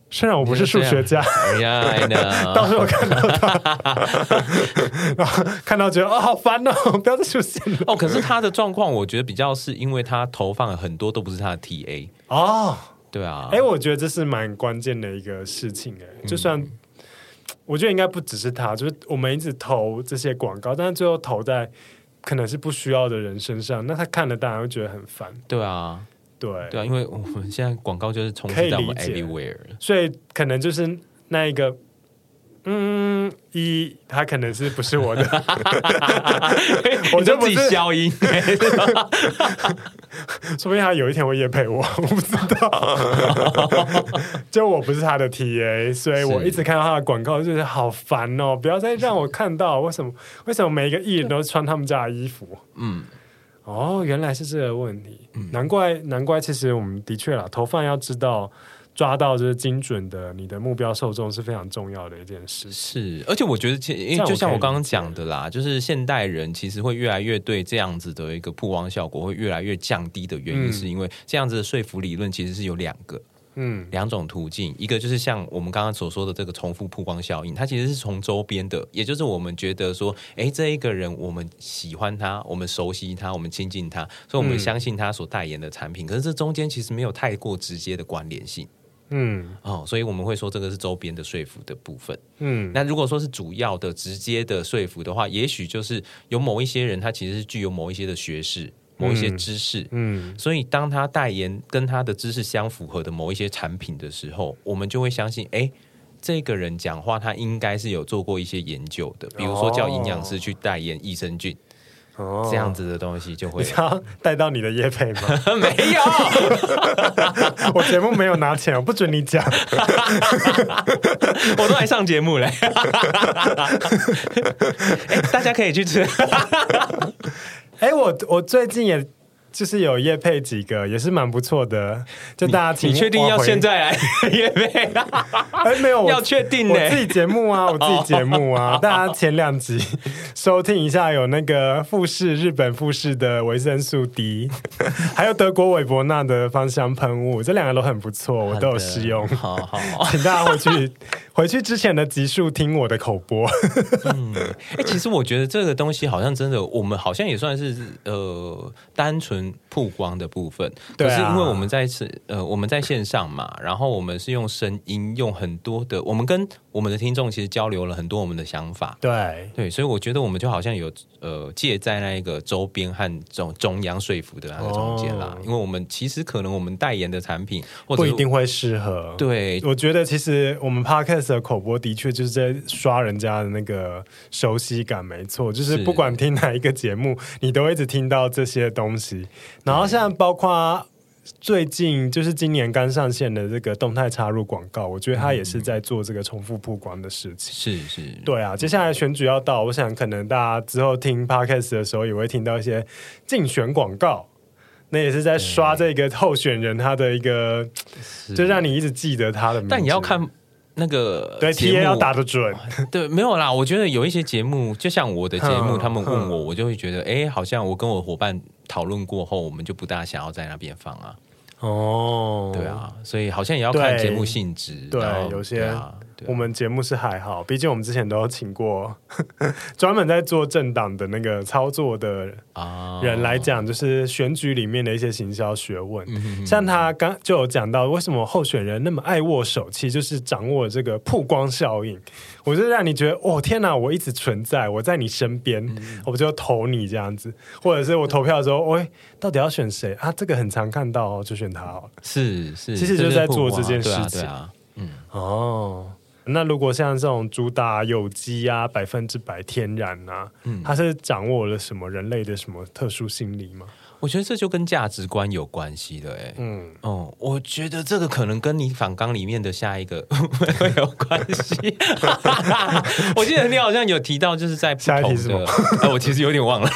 虽然我不是数学家，哎呀，到时候看到他，然后看到觉得哦，好烦哦，不要再出现了。哦。可是他的状况，我觉得比较是因为他投放了很多都不是他的 TA 哦，对啊，哎，我觉得这是蛮关键的一个事情哎，就算。我觉得应该不只是他，就是我们一直投这些广告，但是最后投在可能是不需要的人身上，那他看了当然会觉得很烦。对啊，对对啊，因为我们现在广告就是充斥在我们 everywhere，所以可能就是那一个。嗯，一他可能是不是我的，我就自己消音，说不定他有一天会也配我，我不知道。就我不是他的 TA，所以我一直看到他的广告，就是好烦哦！不要再让我看到，为什么？为什么每一个艺人都穿他们家的衣服？嗯，哦，原来是这个问题，难怪，难怪。其实我们的确啦，投放要知道。抓到就是精准的，你的目标受众是非常重要的一件事。是，而且我觉得，因为就像我刚刚讲的啦，就是现代人其实会越来越对这样子的一个曝光效果会越来越降低的原因，是因为这样子的说服理论其实是有两个，嗯，两种途径。一个就是像我们刚刚所说的这个重复曝光效应，它其实是从周边的，也就是我们觉得说，哎，这一个人我们喜欢他，我们熟悉他，我们亲近他，所以我们相信他所代言的产品。可是这中间其实没有太过直接的关联性。嗯，哦，所以我们会说这个是周边的说服的部分。嗯，那如果说是主要的、直接的说服的话，也许就是有某一些人，他其实是具有某一些的学识、某一些知识。嗯，嗯，所以当他代言跟他的知识相符合的某一些产品的时候，我们就会相信，哎，这个人讲话他应该是有做过一些研究的，比如说叫营养师去代言益生菌。哦，这样子的东西就会要带到你的业配吗？没有，我节目没有拿钱，我不准你讲。我都来上节目嘞。哎，大家可以去吃。哎，我我最近也。就是有夜配几个也是蛮不错的，就大家请你确定要现在来夜 配？哎，没有，要确定呢。我自己节目啊，我自己节目啊，大家前两集 收听一下，有那个富士日本富士的维生素 D，还有德国韦伯纳的芳香喷雾，这两个都很不错，我都有试用。好好，请大家回去回去之前的集数听我的口播。嗯，哎，其实我觉得这个东西好像真的，我们好像也算是呃单纯。曝光的部分，可是因为我们在是呃我们在线上嘛，然后我们是用声音，用很多的，我们跟我们的听众其实交流了很多我们的想法，对。对，所以我觉得我们就好像有呃介在那一个周边和中中央说服的那个中间啦，哦、因为我们其实可能我们代言的产品或者不一定会适合，对，我觉得其实我们 Podcast 的口播的确就是在刷人家的那个熟悉感，没错，就是。不管听哪一个节目，你都会一直听到这些东西。然后像包括最近就是今年刚上线的这个动态插入广告，我觉得他也是在做这个重复曝光的事情。是是，对啊。接下来选举要到，我想可能大家之后听 podcast 的时候也会听到一些竞选广告。那也是在刷这个候选人他的一个，就让你一直记得他的名字。但你要看那个对，TA 要打得准。对，没有啦。我觉得有一些节目，就像我的节目，他们问我，我就会觉得，哎，好像我跟我伙伴讨论过后，我们就不大想要在那边放啊。哦，对啊，所以好像也要看节目性质。对，有些。我们节目是还好，毕竟我们之前都有请过 专门在做政党的那个操作的人来讲，就是选举里面的一些行销学问。嗯、像他刚就有讲到，为什么候选人那么爱握手气，就是掌握这个曝光效应。我就让你觉得，哦天哪，我一直存在，我在你身边，嗯、我就投你这样子，或者是我投票的时候，喂、哎，到底要选谁啊？这个很常看到哦，就选他好了。是是，其实就是在做这件事情。啊，嗯，哦。那如果像这种主打有机啊，百分之百天然啊，嗯，它是掌握了什么人类的什么特殊心理吗？我觉得这就跟价值观有关系的，哎，嗯，哦，我觉得这个可能跟你反纲里面的下一个会 有关系。我记得你好像有提到，就是在不同的，呃，我其实有点忘了，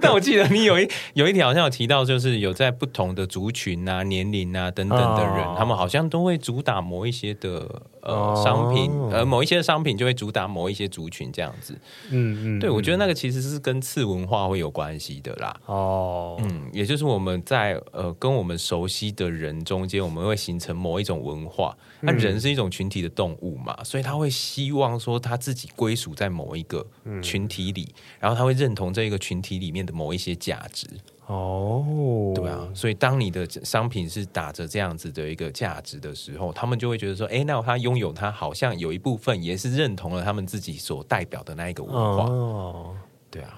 但我记得你有一有一条好像有提到，就是有在不同的族群啊、年龄啊等等的人，他们好像都会主打某一些的呃商品，呃，某一些商品就会主打某一些族群这样子。嗯嗯，对，我觉得那个其实是跟次文化会有关系的啦。哦。嗯，也就是我们在呃跟我们熟悉的人中间，我们会形成某一种文化。那人是一种群体的动物嘛，所以他会希望说他自己归属在某一个群体里，然后他会认同这一个群体里面的某一些价值。哦，对啊，所以当你的商品是打着这样子的一个价值的时候，他们就会觉得说，哎，那他拥有他好像有一部分也是认同了他们自己所代表的那一个文化。哦，对啊。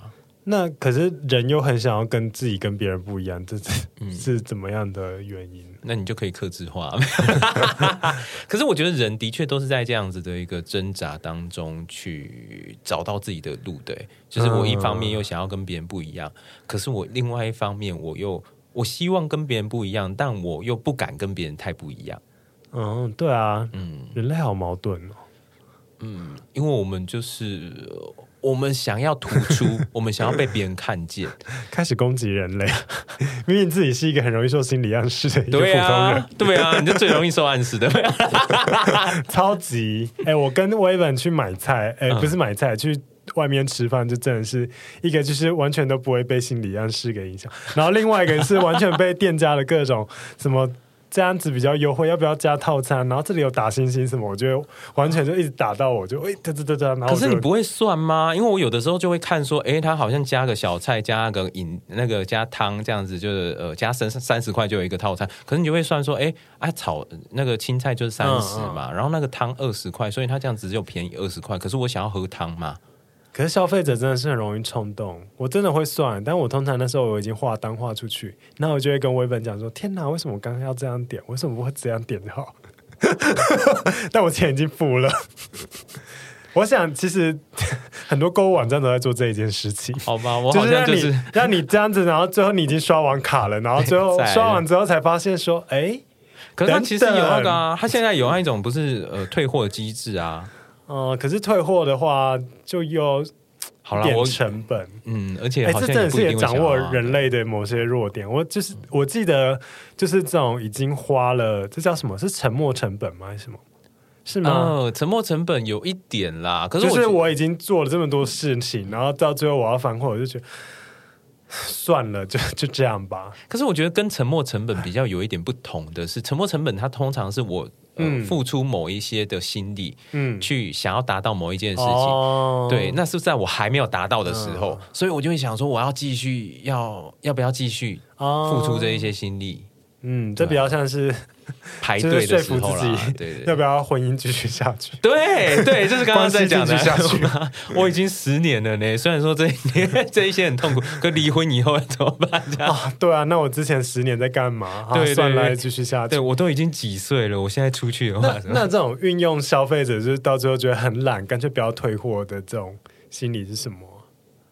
那可是人又很想要跟自己跟别人不一样，这是、嗯、是怎么样的原因？那你就可以克制化。可是我觉得人的确都是在这样子的一个挣扎当中去找到自己的路的。就是我一方面又想要跟别人不一样，嗯、可是我另外一方面我又我希望跟别人不一样，但我又不敢跟别人太不一样。嗯，对啊，嗯，人类好矛盾哦。嗯，因为我们就是。我们想要突出，我们想要被别人看见，开始攻击人类。明明自己是一个很容易受心理暗示的一个普通人，对啊，对啊，你就最容易受暗示的，超级。哎、欸，我跟威文去买菜，哎、欸，不是买菜，去外面吃饭，就真的是一个就是完全都不会被心理暗示给影响，然后另外一个是完全被店家的各种什么。这样子比较优惠，要不要加套餐？然后这里有打星星什么，我就完全就一直打到我就哎，哒哒哒哒。可是你不会算吗？因为我有的时候就会看说，哎，他好像加个小菜，加个饮那个加汤这样子，就是呃加三三十块就有一个套餐。可是你就会算说，哎，啊炒那个青菜就是三十嘛，然后那个汤二十块，所以他这样子就便宜二十块。可是我想要喝汤嘛。可是消费者真的是很容易冲动，我真的会算，但我通常那时候我已经画单画出去，那我就会跟微本讲说：“天哪，为什么我刚刚要这样点？为什么不会这样点就好？” 但我钱已经付了。我想，其实 很多购物网站都在做这一件事情。好吧，我好像就是，就是让你让你这样子，然后最后你已经刷完卡了，然后最后刷完之后才发现说：“哎、欸，可是他其实有那个啊，他现在有那一种不是呃退货机制啊。”哦、呃，可是退货的话就有点成本，嗯，而且好像这真的是也掌握人类的某些弱点。我就是我记得，就是这种已经花了，这叫什么？是沉没成本吗？还是什么？是吗？呃，沉没成本有一点啦。可是就是我已经做了这么多事情，然后到最后我要反悔，我就觉得算了，就就这样吧。可是我觉得跟沉没成本比较有一点不同的是，沉没成本它通常是我。嗯，付出某一些的心力，嗯，去想要达到某一件事情，哦、对，那是在我还没有达到的时候，嗯、所以我就会想说，我要继续要要不要继续付出这一些心力？嗯，这比较像是。排队的时候说服自己，对对，要不要婚姻继续下去？对对，就是刚刚在讲的 下去。我已经十年了呢，虽然说这一年这一些很痛苦，可离婚以后要怎么办？啊，对啊，那我之前十年在干嘛？对，算了，继续下去。对，我都已经几岁了，我现在出去的话，那这种运用消费者就是到最后觉得很懒，干脆不要退货的这种心理是什么？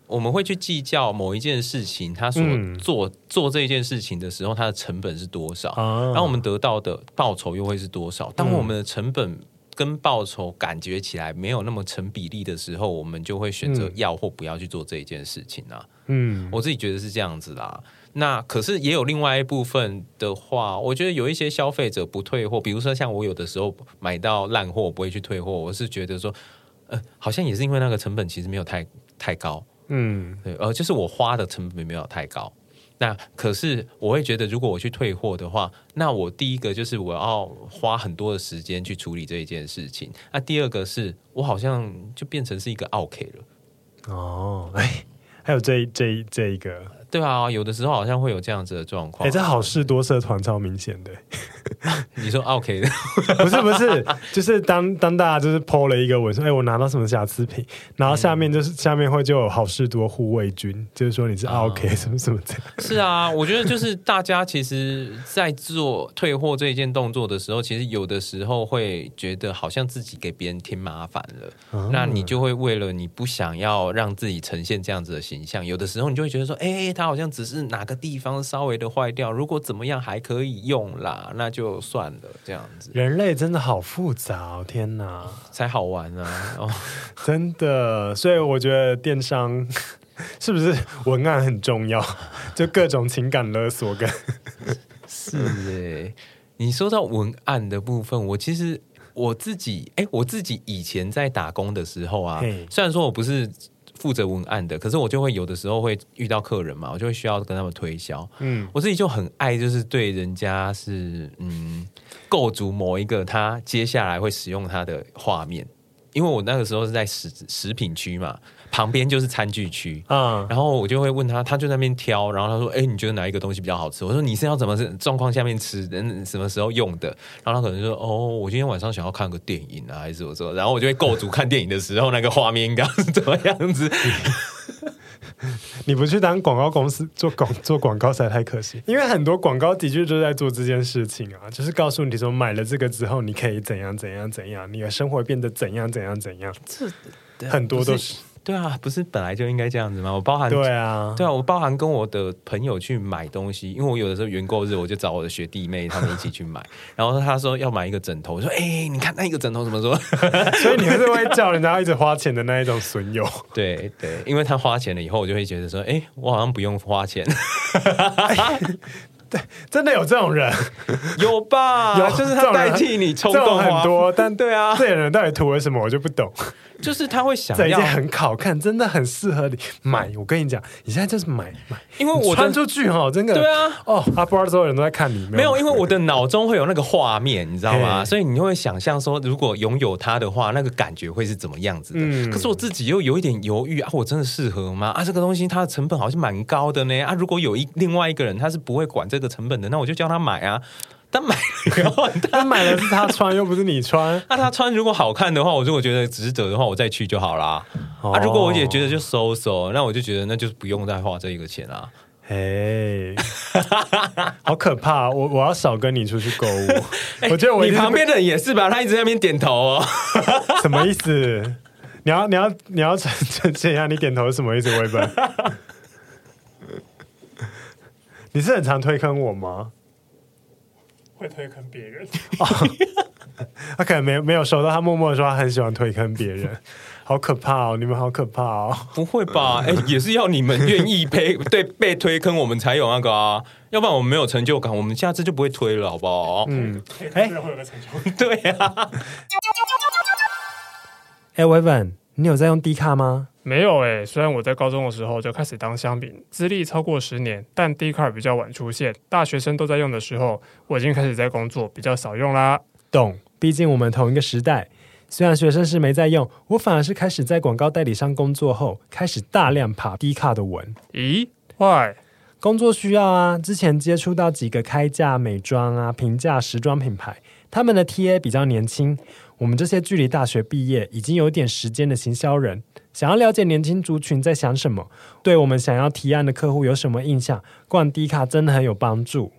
我们会去计较某一件事情，他所做、嗯、做这件事情的时候，它的成本是多少，啊、然后我们得到的报酬又会是多少。当我们的成本跟报酬感觉起来没有那么成比例的时候，我们就会选择要或不要去做这一件事情啊。嗯，我自己觉得是这样子啦。那可是也有另外一部分的话，我觉得有一些消费者不退货，比如说像我有的时候买到烂货我不会去退货，我是觉得说，呃，好像也是因为那个成本其实没有太太高。嗯，对，呃，就是我花的成本没有太高，那可是我会觉得，如果我去退货的话，那我第一个就是我要花很多的时间去处理这一件事情，那第二个是我好像就变成是一个 OK 了。哦，哎，还有这这这一个。对啊，有的时候好像会有这样子的状况。哎，这好事多社团超明显的。你说 OK 的？不是不是，就是当当大家就是 po 了一个文说，哎，我拿到什么瑕疵品，然后下面就是、嗯、下面会就有好事多护卫军，就是说你是 OK 什么什么的。是啊，我觉得就是大家其实，在做退货这一件动作的时候，其实有的时候会觉得好像自己给别人添麻烦了，嗯、那你就会为了你不想要让自己呈现这样子的形象，有的时候你就会觉得说，哎。他好像只是哪个地方稍微的坏掉，如果怎么样还可以用啦，那就算了。这样子，人类真的好复杂哦，天哪，才好玩啊！哦，真的，所以我觉得电商 是不是文案很重要？就各种情感勒索跟是哎，你说到文案的部分，我其实我自己哎，我自己以前在打工的时候啊，虽然说我不是。负责文案的，可是我就会有的时候会遇到客人嘛，我就会需要跟他们推销。嗯，我自己就很爱，就是对人家是嗯构筑某一个他接下来会使用他的画面，因为我那个时候是在食食品区嘛。旁边就是餐具区，嗯，然后我就会问他，他就在那边挑，然后他说：“哎，你觉得哪一个东西比较好吃？”我说：“你是要怎么状况下面吃，嗯什么时候用的？”然后他可能说：“哦，我今天晚上想要看个电影啊，还是我说。”然后我就会构图看电影的时候那个画面应该是怎么样子。你不去当广告公司做广做广告实在太可惜，因为很多广告的确就在做这件事情啊，就是告诉你说买了这个之后你可以怎样怎样怎样，你的生活变得怎样怎样怎样，这很多都是。对啊，不是本来就应该这样子吗？我包含对啊，对啊，我包含跟我的朋友去买东西，因为我有的时候员购日，我就找我的学弟妹他们一起去买。然后他说要买一个枕头，我说哎，你看那一个枕头怎么说？所以你还是会叫人家一直花钱的那一种损友。对对，因为他花钱了以后，我就会觉得说，哎，我好像不用花钱。对，真的有这种人，有吧？有，就是他代替你冲动很多，但对啊，这些人到底图了什么，我就不懂。就是他会想要这件很好看，真的很适合你买。我跟你讲，你现在就是买买，因为我穿出去哈，真的对啊。哦，阿波罗所有人都在看你，没有，因为我的脑中会有那个画面，你知道吗？所以你会想象说，如果拥有它的话，那个感觉会是怎么样子的？嗯。可是我自己又有一点犹豫啊，我真的适合吗？啊，这个东西它的成本好像蛮高的呢。啊，如果有一另外一个人他是不会管这个成本的，那我就叫他买啊。他买了，他买的是他穿，又不是你穿。那他穿如果好看的话，我如果觉得值得的话，我再去就好啦。哦、啊，如果我也觉得就收收，那我就觉得那就不用再花这一个钱啦。嘿，好可怕！我我要少跟你出去购物。欸、我觉得我你旁边的人也是吧？他一直在那边点头哦。什么意思？你要你要你要澄清一下，你点头是什么意思？微本，你是很常推坑我吗？会推坑别人，他可能没没有收到，他默默的说他很喜欢推坑别人，好可怕哦！你们好可怕哦！不会吧？哎，也是要你们愿意被 对被推坑，我们才有那个啊，要不然我们没有成就感，我们下次就不会推了，好不好？嗯，哎，会有个成就感，对呀。哎，维文，你有在用 D 卡吗？没有诶、欸，虽然我在高中的时候就开始当香饼，资历超过十年，但 Dcard 比较晚出现。大学生都在用的时候，我已经开始在工作，比较少用啦。懂，毕竟我们同一个时代。虽然学生是没在用，我反而是开始在广告代理商工作后，开始大量爬 Dcard 的文。咦？Why？工作需要啊，之前接触到几个开价美妆啊、平价时装品牌，他们的 TA 比较年轻。我们这些距离大学毕业已经有点时间的行销人，想要了解年轻族群在想什么，对我们想要提案的客户有什么印象，逛 D 卡真的很有帮助。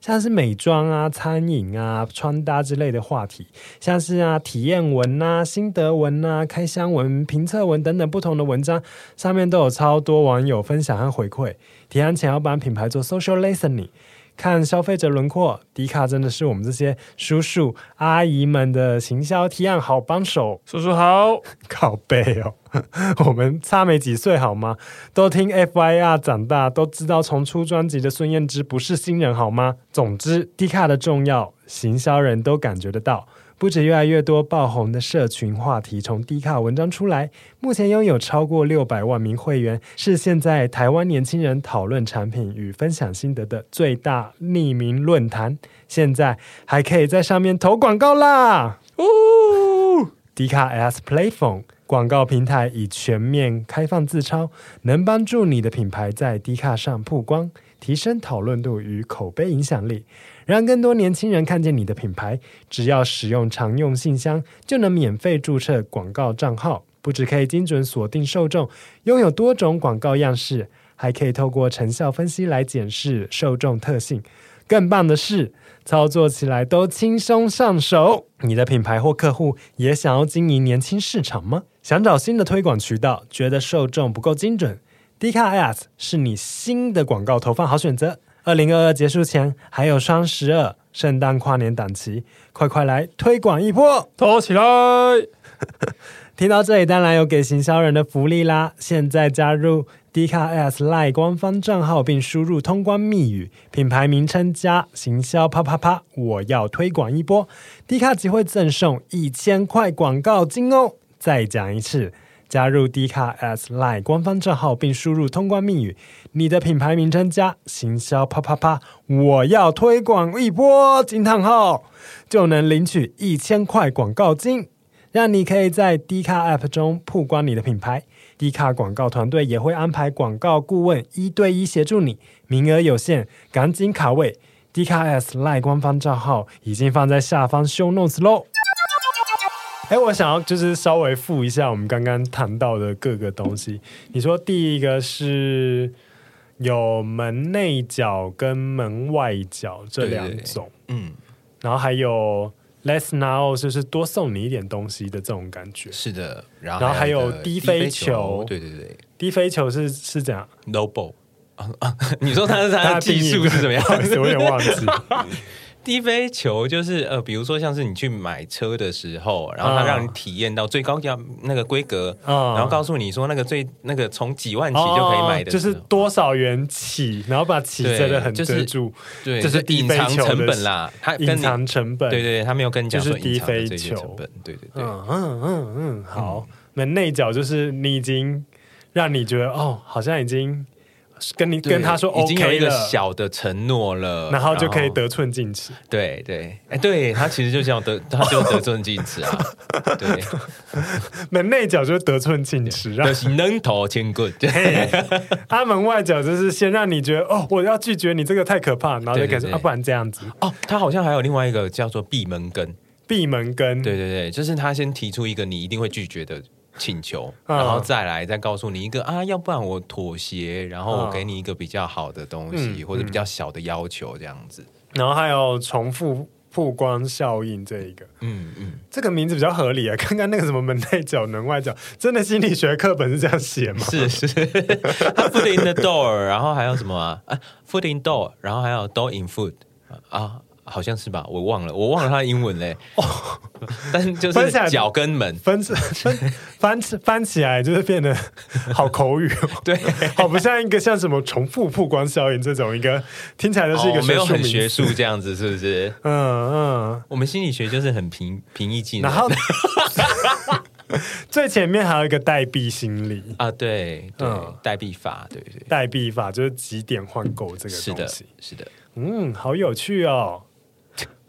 像是美妆啊、餐饮啊、穿搭之类的话题，像是啊体验文啊、心得文啊、开箱文、评测文等等不同的文章，上面都有超多网友分享和回馈。提案前要帮品牌做 social listening。看消费者轮廓迪卡真的是我们这些叔叔阿姨们的行销提案好帮手。叔叔好，靠背哦，我们差没几岁好吗？都听 FYR 长大，都知道从出专辑的孙燕姿不是新人好吗？总之迪卡的重要，行销人都感觉得到。不止越来越多爆红的社群话题从低卡文章出来，目前拥有超过六百万名会员，是现在台湾年轻人讨论产品与分享心得的最大匿名论坛。现在还可以在上面投广告啦！呜，D 卡 as Playphone 广告平台已全面开放自超，能帮助你的品牌在低卡上曝光，提升讨论度与口碑影响力。让更多年轻人看见你的品牌，只要使用常用信箱，就能免费注册广告账号。不只可以精准锁定受众，拥有多种广告样式，还可以透过成效分析来检视受众特性。更棒的是，操作起来都轻松上手。你的品牌或客户也想要经营年轻市场吗？想找新的推广渠道，觉得受众不够精准？Dcard Ads 是你新的广告投放好选择。二零二二结束前还有双十二、圣诞跨年档期，快快来推广一波，投起来！听到这里，当然有给行销人的福利啦！现在加入 Dcard Ads Line 官方账号，并输入通关密语、品牌名称加行销啪啪啪，我要推广一波，Dcard 即会赠送一千块广告金哦！再讲一次。加入 D 卡 S Line 官方账号，并输入通关密语，你的品牌名称加行销啪啪啪，我要推广一波惊叹号，就能领取一千块广告金，让你可以在 D 卡 App 中曝光你的品牌。D 卡广告团队也会安排广告顾问一对一协助你，名额有限，赶紧卡位。D 卡 S Line 官方账号已经放在下方 Show Notes 喽。哎，我想要就是稍微复一下我们刚刚谈到的各个东西。你说第一个是有门内角跟门外角这两种，嗯，然后还有 less now 就是多送你一点东西的这种感觉。是的，然后还有低飞球，对对对，低飞球是是这样 ball 啊啊，你说他是他的技术是怎么样？我有点忘记。低飞球就是呃，比如说像是你去买车的时候，然后他让你体验到最高价那个规格，嗯、然后告诉你说那个最那个从几万起就可以买的，就是多少元起，然后把起真的很遮住，对，就是隐藏成本啦，它隐藏成本，对，对对，他没有跟你讲说低飞球。成本，对对对，嗯嗯嗯嗯，好，门、嗯、内角就是你已经让你觉得哦，好像已经。跟你跟他说 OK 了，已经有一个小的承诺了，然后就可以得寸进尺。对对，哎，对他其实就叫得，他就得寸进尺啊。对，门内角就是得寸进尺，让是能头千棍。他门外角就是先让你觉得哦，我要拒绝你这个太可怕，然后就开始啊，不然这样子哦。他好像还有另外一个叫做闭门羹，闭门羹。对对对，就是他先提出一个你一定会拒绝的。请求，然后再来再告诉你一个啊，要不然我妥协，然后我给你一个比较好的东西，嗯、或者比较小的要求这样子。然后还有重复曝光效应这一个，嗯嗯，这个名字比较合理啊。刚刚那个什么门内角、门外角，真的心理学课本是这样写吗？是是，foot in the door，然后还有什么啊，啊？foot in door，然后还有 door in foot 啊。好像是吧，我忘了，我忘了它的英文嘞。哦，但是就是脚跟门。分分翻翻起来就是变得好口语，对，好不像一个像什么重复曝光效应这种一个听起来就是一个没有很学术这样子，是不是？嗯嗯，我们心理学就是很平平易近人。然后 最前面还有一个代币心理。啊，对对，嗯、代币法，对对，代币法就是几点换购这个东西，是的，是的，嗯，好有趣哦。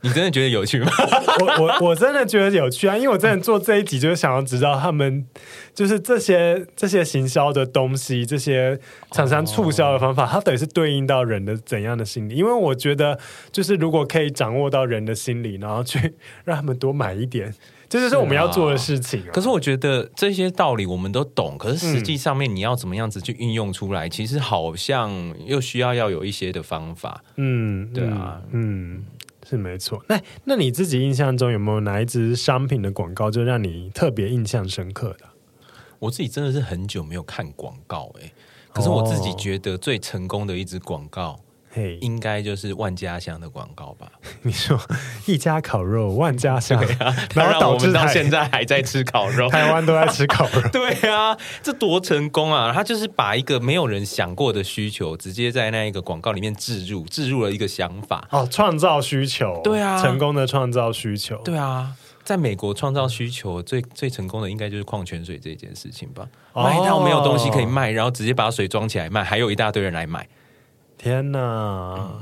你真的觉得有趣吗？我我我真的觉得有趣啊，因为我真的做这一集就是想要知道他们就是这些这些行销的东西，这些厂商促销的方法，它到底是对应到人的怎样的心理？因为我觉得就是如果可以掌握到人的心理，然后去 让他们多买一点。这就是我们要做的事情啊。可是我觉得这些道理我们都懂，可是实际上面你要怎么样子去运用出来，其实好像又需要要有一些的方法。嗯，对啊，嗯，是没错。那那你自己印象中有没有哪一支商品的广告就让你特别印象深刻的？我自己真的是很久没有看广告哎，可是我自己觉得最成功的一支广告。Hey, 应该就是万家香的广告吧？你说一家烤肉万家香，啊、然后导致到现在还在吃烤肉，台湾都在吃烤肉。对啊，这多成功啊！他就是把一个没有人想过的需求，直接在那一个广告里面置入，置入了一个想法哦，创造需求。对啊，成功的创造需求。对啊，在美国创造需求最最成功的，应该就是矿泉水这件事情吧？哦、卖到没有东西可以卖，然后直接把水装起来卖，还有一大堆人来买。天呐，嗯、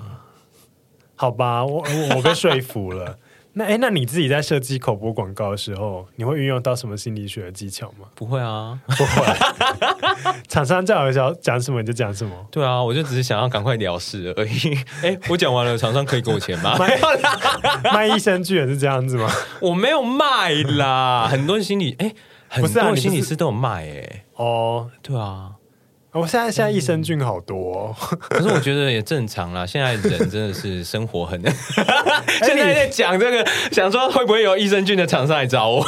好吧，我我被说服了。那哎，那你自己在设计口播广告的时候，你会运用到什么心理学的技巧吗？不会啊，不会。厂商叫我想讲什么你就讲什么。对啊，我就只是想要赶快了事而已。哎，我讲完了，厂商可以给我钱吗？卖益生菌也是这样子吗？我没有卖啦，很多心理哎，很多心理师都有卖哎。哦，对啊。我现在现在益生菌好多，哦，可是我觉得也正常啦。现在人真的是生活很，现在在讲这个，想说会不会有益生菌的厂商来找我？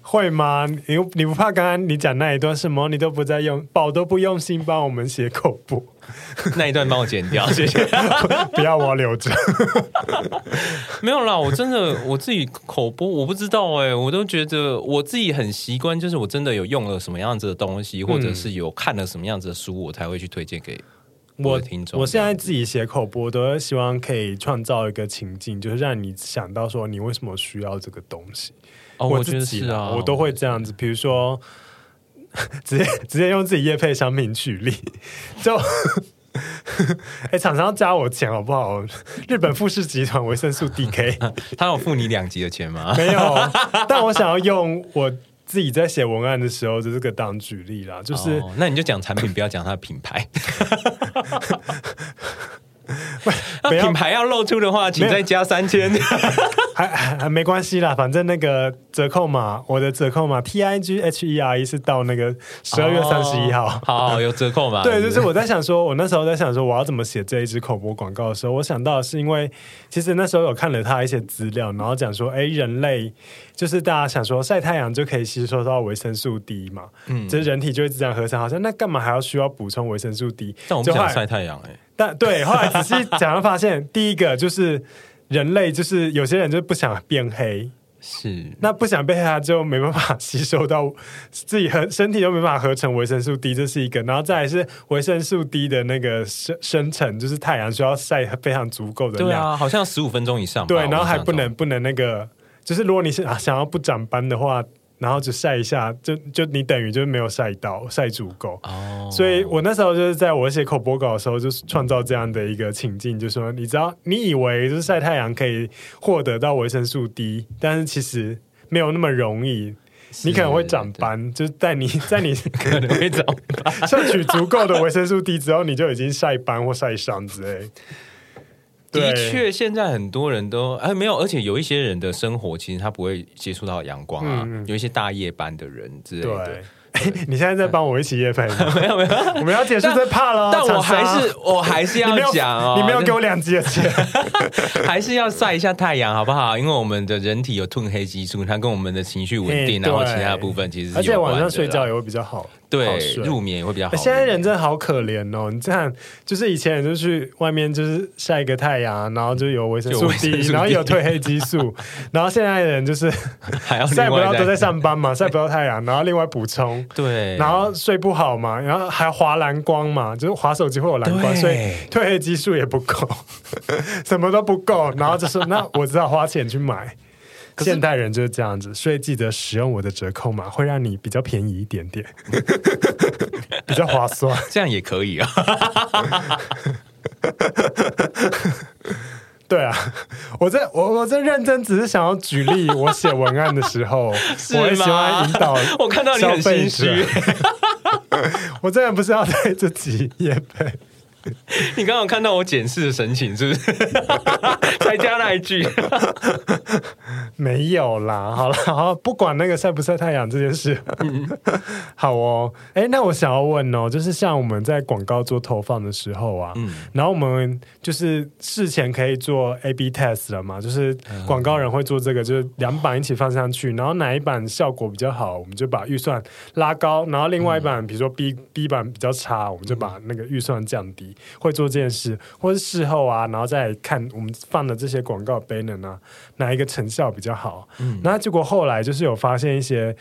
会吗？你你不怕刚刚你讲那一段什么？你都不在用，宝都不用心帮我们写口播，那一段帮我剪掉，谢谢。不要，我要留着。没有啦，我真的我自己口播，我不知道哎、欸，我都觉得我自己很习惯，就是我真的有用了什么样子的东西，或者是有看了什么样子的书，我才会去推荐给我的听众。我现在自己写口播，都希望可以创造一个情境，就是让你想到说，你为什么需要这个东西。哦、我自己啊，我都会这样子，比如说，直接直接用自己业配商品举例，就，哎，厂商加我钱好不好？日本富士集团维生素 DK，他有付你两集的钱吗？没有，但我想要用我自己在写文案的时候，就这个当举例啦，就是，哦、那你就讲产品，不要讲它的品牌。那品牌要露出的话，请再加三千。还还还没关系啦，反正那个折扣码，我的折扣码 T I G H E R E 是到那个十二月三十一号。哦、好，好，有折扣码。对，就是我在想说，我那时候在想说，我要怎么写这一支口播广告的时候，我想到的是因为其实那时候有看了他一些资料，然后讲说，哎，人类就是大家想说晒太阳就可以吸收到维生素 D 嘛，嗯，就是人体就会自然合成，好像那干嘛还要需要补充维生素 D？但我不想晒太阳哎、欸。但对，后来仔细讲，会发现第一个就是人类，就是有些人就不想变黑，是那不想变黑，他就没办法吸收到自己和身体都没办法合成维生素 D，这是一个。然后再来是维生素 D 的那个生生成，就是太阳需要晒非常足够的量，对啊，好像十五分钟以上。对，然后还不能不能那个，就是如果你是啊想要不长斑的话。然后就晒一下，就就你等于就是没有晒到晒足够，oh. 所以我那时候就是在我写口播稿的时候，就是创造这样的一个情境，就是说你知道，你以为就是晒太阳可以获得到维生素 D，但是其实没有那么容易，你可能会长斑，就是在你在你可能会长斑，摄取足够的维生素 D 之后，你就已经晒斑或晒伤之类。的确，现在很多人都哎没有，而且有一些人的生活其实他不会接触到阳光啊，嗯、有一些大夜班的人之类的。对 你现在在帮我一起夜配吗？没有没有，我们要解释这怕了。但我还是我还是要讲哦，你没有给我两集的钱，还是要晒一下太阳好不好？因为我们的人体有褪黑激素，它跟我们的情绪稳定，然后其他部分其实而且晚上睡觉也会比较好，对，入眠也会比较好。现在人真的好可怜哦，你这样就是以前人就去外面就是晒一个太阳，然后就有维生素 D，然后有褪黑激素，然后现在的人就是还要晒不到都在上班嘛，晒不到太阳，然后另外补充。对，然后睡不好嘛，然后还划蓝光嘛，就是划手机会有蓝光，所以褪黑激素也不够，什么都不够，然后就说那我只好花钱去买。现代人就是这样子，所以记得使用我的折扣码，会让你比较便宜一点点，比较划算，这样也可以啊。对啊，我在我我在认真，只是想要举例，我写文案的时候，我也喜欢引导。我看到你很心虚，我真的不是要对自己业配。你刚刚看到我检视的神情，是不是？才加那一句？没有啦。好了，好，不管那个晒不晒太阳这件事。好哦，哎，那我想要问哦，就是像我们在广告做投放的时候啊，嗯，然后我们就是事前可以做 A/B test 了嘛，就是广告人会做这个，就是两版一起放上去，然后哪一版效果比较好，我们就把预算拉高，然后另外一版，比如说 B B 版比较差，我们就把那个预算降低。会做这件事，或是事后啊，然后再看我们放的这些广告 banner 啊，哪一个成效比较好？嗯，那结果后来就是有发现一些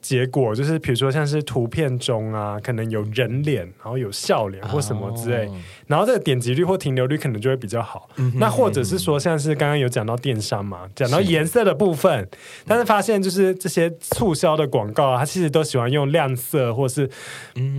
结果，就是比如说像是图片中啊，可能有人脸，然后有笑脸或什么之类，哦、然后这个点击率或停留率可能就会比较好。那或者是说，像是刚刚有讲到电商嘛，讲到颜色的部分，是但是发现就是这些促销的广告啊，它其实都喜欢用亮色，或是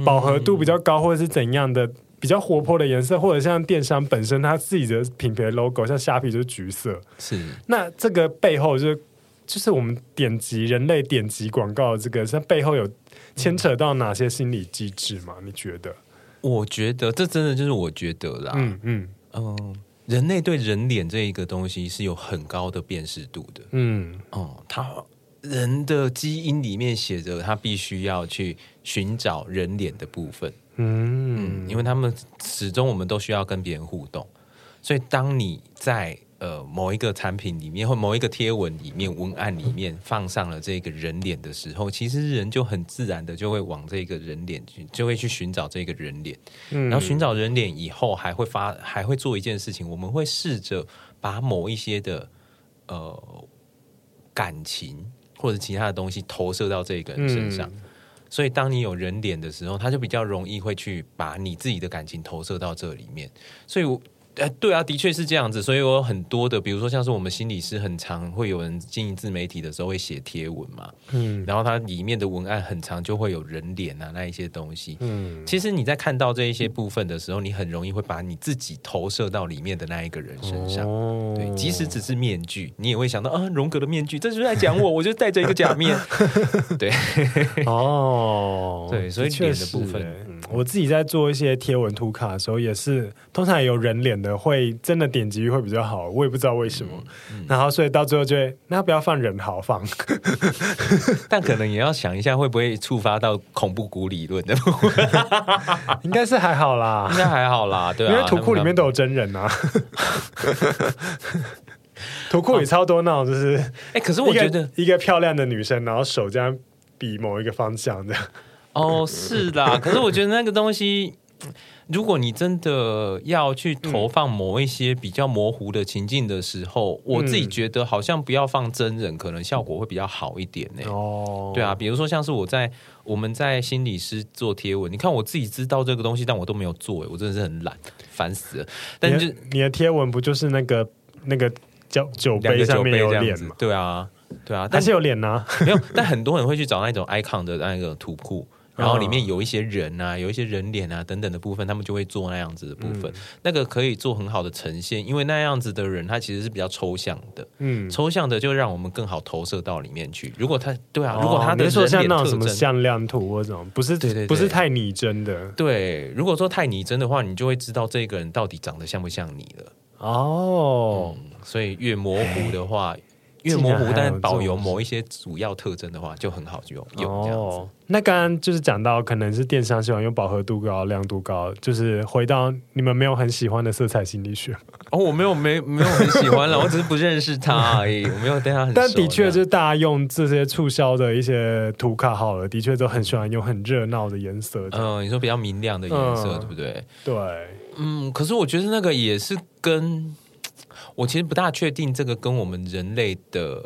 饱和度比较高，或者是怎样的。比较活泼的颜色，或者像电商本身它自己的品牌 logo，像虾皮就是橘色。是，那这个背后就是就是我们点击人类点击广告这个，它背后有牵扯到哪些心理机制吗？你觉得？我觉得这真的就是我觉得啦。嗯嗯嗯、呃，人类对人脸这一个东西是有很高的辨识度的。嗯哦，他、呃、人的基因里面写着，他必须要去寻找人脸的部分。嗯，因为他们始终我们都需要跟别人互动，所以当你在呃某一个产品里面或某一个贴文里面文案里面放上了这个人脸的时候，其实人就很自然的就会往这个人脸去，就会去寻找这个人脸。嗯，然后寻找人脸以后，还会发还会做一件事情，我们会试着把某一些的呃感情或者其他的东西投射到这个人身上。嗯所以，当你有人脸的时候，他就比较容易会去把你自己的感情投射到这里面。所以我。哎，对啊，的确是这样子，所以我有很多的，比如说像是我们心理师，很常会有人经营自媒体的时候会写贴文嘛，嗯，然后它里面的文案很常，就会有人脸啊那一些东西，嗯，其实你在看到这一些部分的时候，你很容易会把你自己投射到里面的那一个人身上，哦、对，即使只是面具，你也会想到啊，荣格的面具，这就是在讲我，我就戴着一个假面，对，哦，对，所以脸的部分，嗯、我自己在做一些贴文图卡的时候，也是通常有人脸的。会真的点击率会比较好，我也不知道为什么。嗯嗯、然后所以到最后就会，那要不要放人好放？但可能也要想一下，会不会触发到恐怖谷理论的？应该是还好啦，应该还好啦，对、啊，因为图库里面都有真人啊。图库里超多那种，就是哎，可是我觉得一个漂亮的女生，然后手这样比某一个方向的。哦，是啦，可是我觉得那个东西。如果你真的要去投放某一些比较模糊的情境的时候，嗯、我自己觉得好像不要放真人，可能效果会比较好一点呢。哦，对啊，比如说像是我在我们在心理师做贴文，你看我自己知道这个东西，但我都没有做，我真的是很懒，烦死了。但是你的贴文不就是那个那个酒酒杯上面有脸吗？对啊，对啊，但是有脸呐、啊，没有。但很多人会去找那种 icon 的那个图库。然后里面有一些人啊，有一些人脸啊等等的部分，他们就会做那样子的部分，嗯、那个可以做很好的呈现，因为那样子的人他其实是比较抽象的，嗯，抽象的就让我们更好投射到里面去。如果他对啊，哦、如果他的人脸特征，像那种什么向量图或者不是对对，对。不是太拟真的，对，如果说太拟真的话，你就会知道这个人到底长得像不像你了。哦、嗯，所以越模糊的话。越模糊，但是保有某一些主要特征的话，就很好用。用这样子。哦、那刚刚就是讲到，可能是电商喜欢用饱和度高、亮度高，就是回到你们没有很喜欢的色彩心理学。哦，我没有，没没有很喜欢了，我只是不认识它而已，我没有对他很。但的确，就是大家用这些促销的一些图卡好了，的确都很喜欢用很热闹的颜色。嗯，你说比较明亮的颜色，嗯、对不对？对。嗯，可是我觉得那个也是跟。我其实不大确定这个跟我们人类的，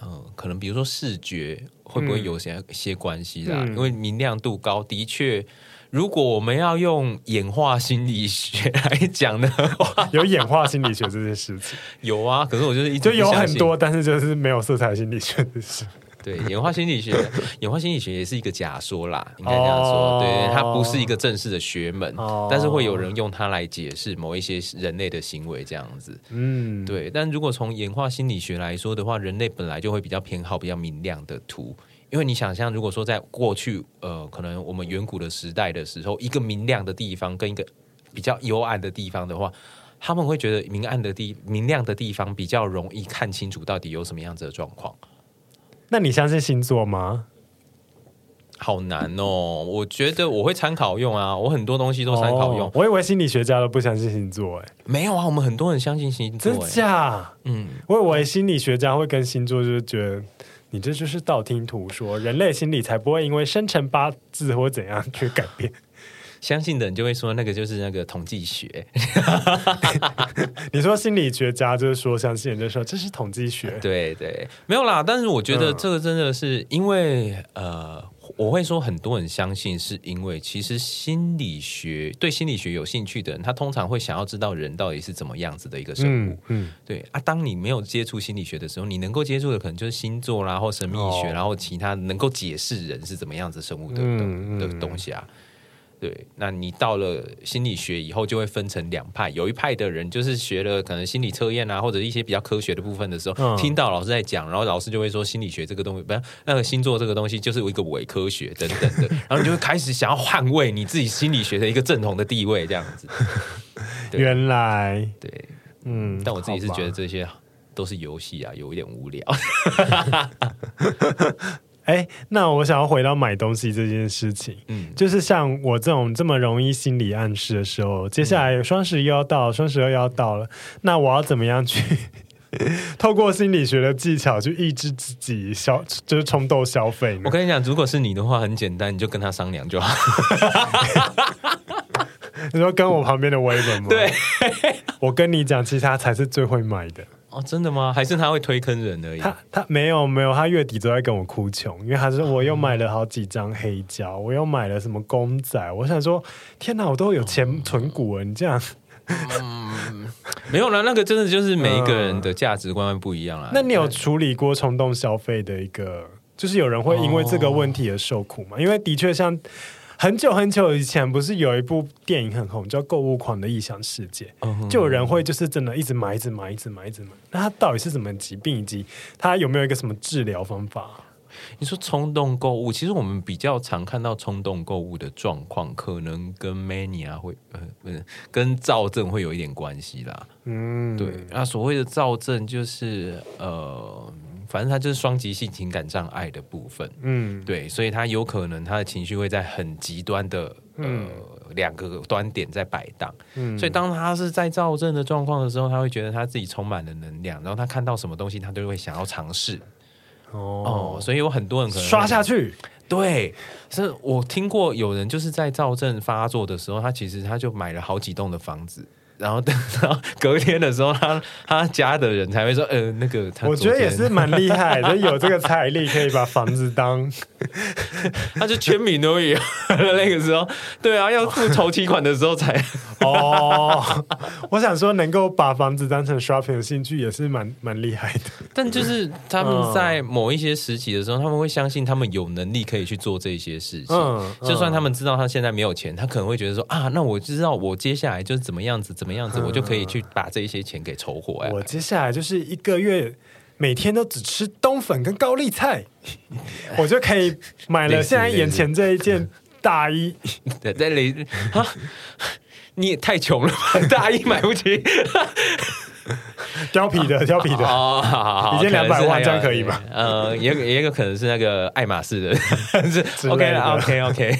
嗯，可能比如说视觉会不会有些些关系啦？嗯、因为明亮度高，的确，如果我们要用演化心理学来讲的话，有演化心理学这件事情，有啊。可是我就是一直就有很多，但是就是没有色彩心理学的事。对，演化心理学，演化心理学也是一个假说啦，应该这样说。Oh. 对，它不是一个正式的学门，oh. 但是会有人用它来解释某一些人类的行为这样子。嗯，对。但如果从演化心理学来说的话，人类本来就会比较偏好比较明亮的图，因为你想象，如果说在过去，呃，可能我们远古的时代的时候，一个明亮的地方跟一个比较幽暗的地方的话，他们会觉得明暗的地、明亮的地方比较容易看清楚到底有什么样子的状况。那你相信星座吗？好难哦，我觉得我会参考用啊，我很多东西都参考用。哦，我以为心理学家都不相信星座，哎，没有啊，我们很多人相信星座，真假？嗯，我以为心理学家会跟星座就是觉得你这就是道听途说，人类心理才不会因为生辰八字或怎样去改变。相信的人就会说那个就是那个统计学。你说心理学家就是说相信人就说这是统计学。对对，没有啦。但是我觉得这个真的是因为、嗯、呃，我会说很多人相信是因为其实心理学对心理学有兴趣的人，他通常会想要知道人到底是怎么样子的一个生物。嗯，嗯对啊。当你没有接触心理学的时候，你能够接触的可能就是星座啦，或神秘学，哦、然后其他能够解释人是怎么样子生物的、嗯、的东西啊。对，那你到了心理学以后，就会分成两派。有一派的人就是学了可能心理测验啊，或者一些比较科学的部分的时候，嗯、听到老师在讲，然后老师就会说心理学这个东西，不是那个星座这个东西，就是一个伪科学等等的，然后你就会开始想要捍卫你自己心理学的一个正统的地位，这样子。原来，对，嗯，但我自己是觉得这些都是游戏啊，有一点无聊。哎，那我想要回到买东西这件事情，嗯，就是像我这种这么容易心理暗示的时候，接下来双十一要到，双十二要到了，那我要怎么样去 透过心理学的技巧去抑制自己消，就是冲动消费呢？我跟你讲，如果是你的话，很简单，你就跟他商量就好。你说跟我旁边的威文吗？对，我跟你讲，其实他才是最会买的。哦，真的吗？还是他会推坑人而已？他他没有没有，他月底都在跟我哭穷，因为他说我又买了好几张黑胶，我又买了什么公仔。我想说，天哪，我都有钱存股了，你这样，嗯，没有啦。那个真的就是每一个人的价值观不一样啊。那你有处理过冲动消费的一个，就是有人会因为这个问题而受苦吗？因为的确像。很久很久以前，不是有一部电影很红，叫《购物狂的异想世界》，就有人会就是真的一直买，一直买，一直买，一直买。那他到底是什么疾病，以及他有没有一个什么治疗方法？你说冲动购物，其实我们比较常看到冲动购物的状况，可能跟 mania 会呃不是跟躁症会有一点关系啦。嗯，对。那所谓的躁症就是呃。反正他就是双极性情感障碍的部分，嗯，对，所以他有可能他的情绪会在很极端的呃两个端点在摆荡，嗯，所以当他是在躁症的状况的时候，他会觉得他自己充满了能量，然后他看到什么东西他都会想要尝试，哦，哦，所以有很多人可能刷下去，对，是我听过有人就是在躁症发作的时候，他其实他就买了好几栋的房子。然后 等到隔天的时候，他他家的人才会说：“呃，那个他。”我觉得也是蛮厉害的，有这个财力可以把房子当，他就签名都有。那个时候，对啊，要付头期款的时候才哦。我想说，能够把房子当成 shopping 的兴趣，也是蛮蛮厉害的。但就是他们在某一些时期的时候，他们会相信他们有能力可以去做这些事情。嗯，就算他们知道他现在没有钱，他可能会觉得说：“啊，那我知道我接下来就是怎么样子，怎么。”样子，我就可以去把这一些钱给筹回来。我接下来就是一个月每天都只吃冬粉跟高丽菜，我就可以买了现在眼前这一件大衣。在里啊，你也太穷了吧，大衣买不起。貂皮的，貂皮的哦，好好好，一件两百万，这样可以吧？呃，也也有可能是那个爱马仕的，是 OK OK OK。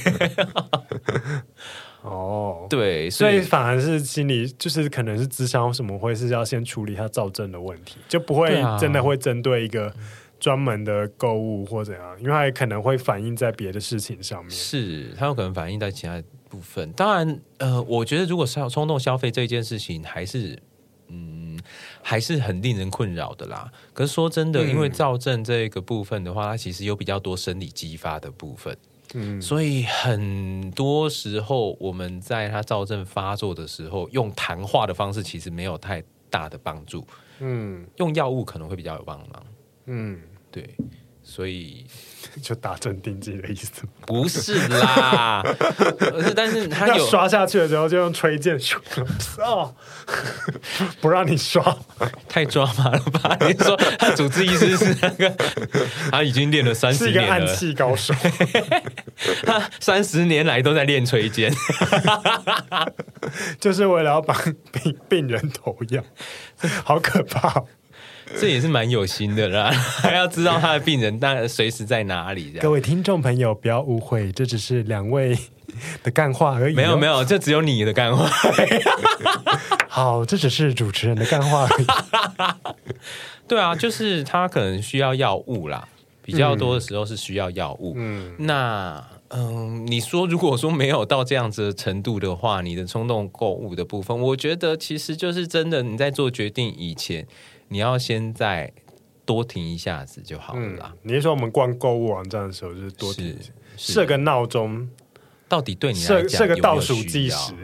哦，对，所以，反而是心理，就是可能是智商什么会是要先处理他躁症的问题，就不会真的会针对一个专门的购物或怎样，因为他也可能会反映在别的事情上面。是，他有可能反映在其他部分。当然，呃，我觉得如果是要冲动消费这件事情，还是嗯，还是很令人困扰的啦。可是说真的，因为躁症这个部分的话，它其实有比较多生理激发的部分。嗯，所以很多时候我们在他躁症发作的时候，用谈话的方式其实没有太大的帮助。嗯，用药物可能会比较有帮忙。嗯，对。所以。就打镇定剂的意思？不是啦，是，但是他有刷下去的时候就用吹箭，哦，不让你刷，太抓马了吧？你说他主治医师是那个，他已经练了三十年了，是一个暗器高手，他三十年来都在练吹剑，就是为了要帮病病人投药，好可怕。这也是蛮有心的啦，还要知道他的病人当然随时在哪里。各位听众朋友，不要误会，这只是两位的干话而已。没有没有，这只有你的干话。好，这只是主持人的干话而已。对啊，就是他可能需要药物啦，比较多的时候是需要药物。嗯，那嗯，你说如果说没有到这样子的程度的话，你的冲动购物的部分，我觉得其实就是真的你在做决定以前。你要先再多停一下子就好了啦。嗯、你是说我们逛购物网站的时候，就是多停设个闹钟，到底对你来讲设个倒数计时？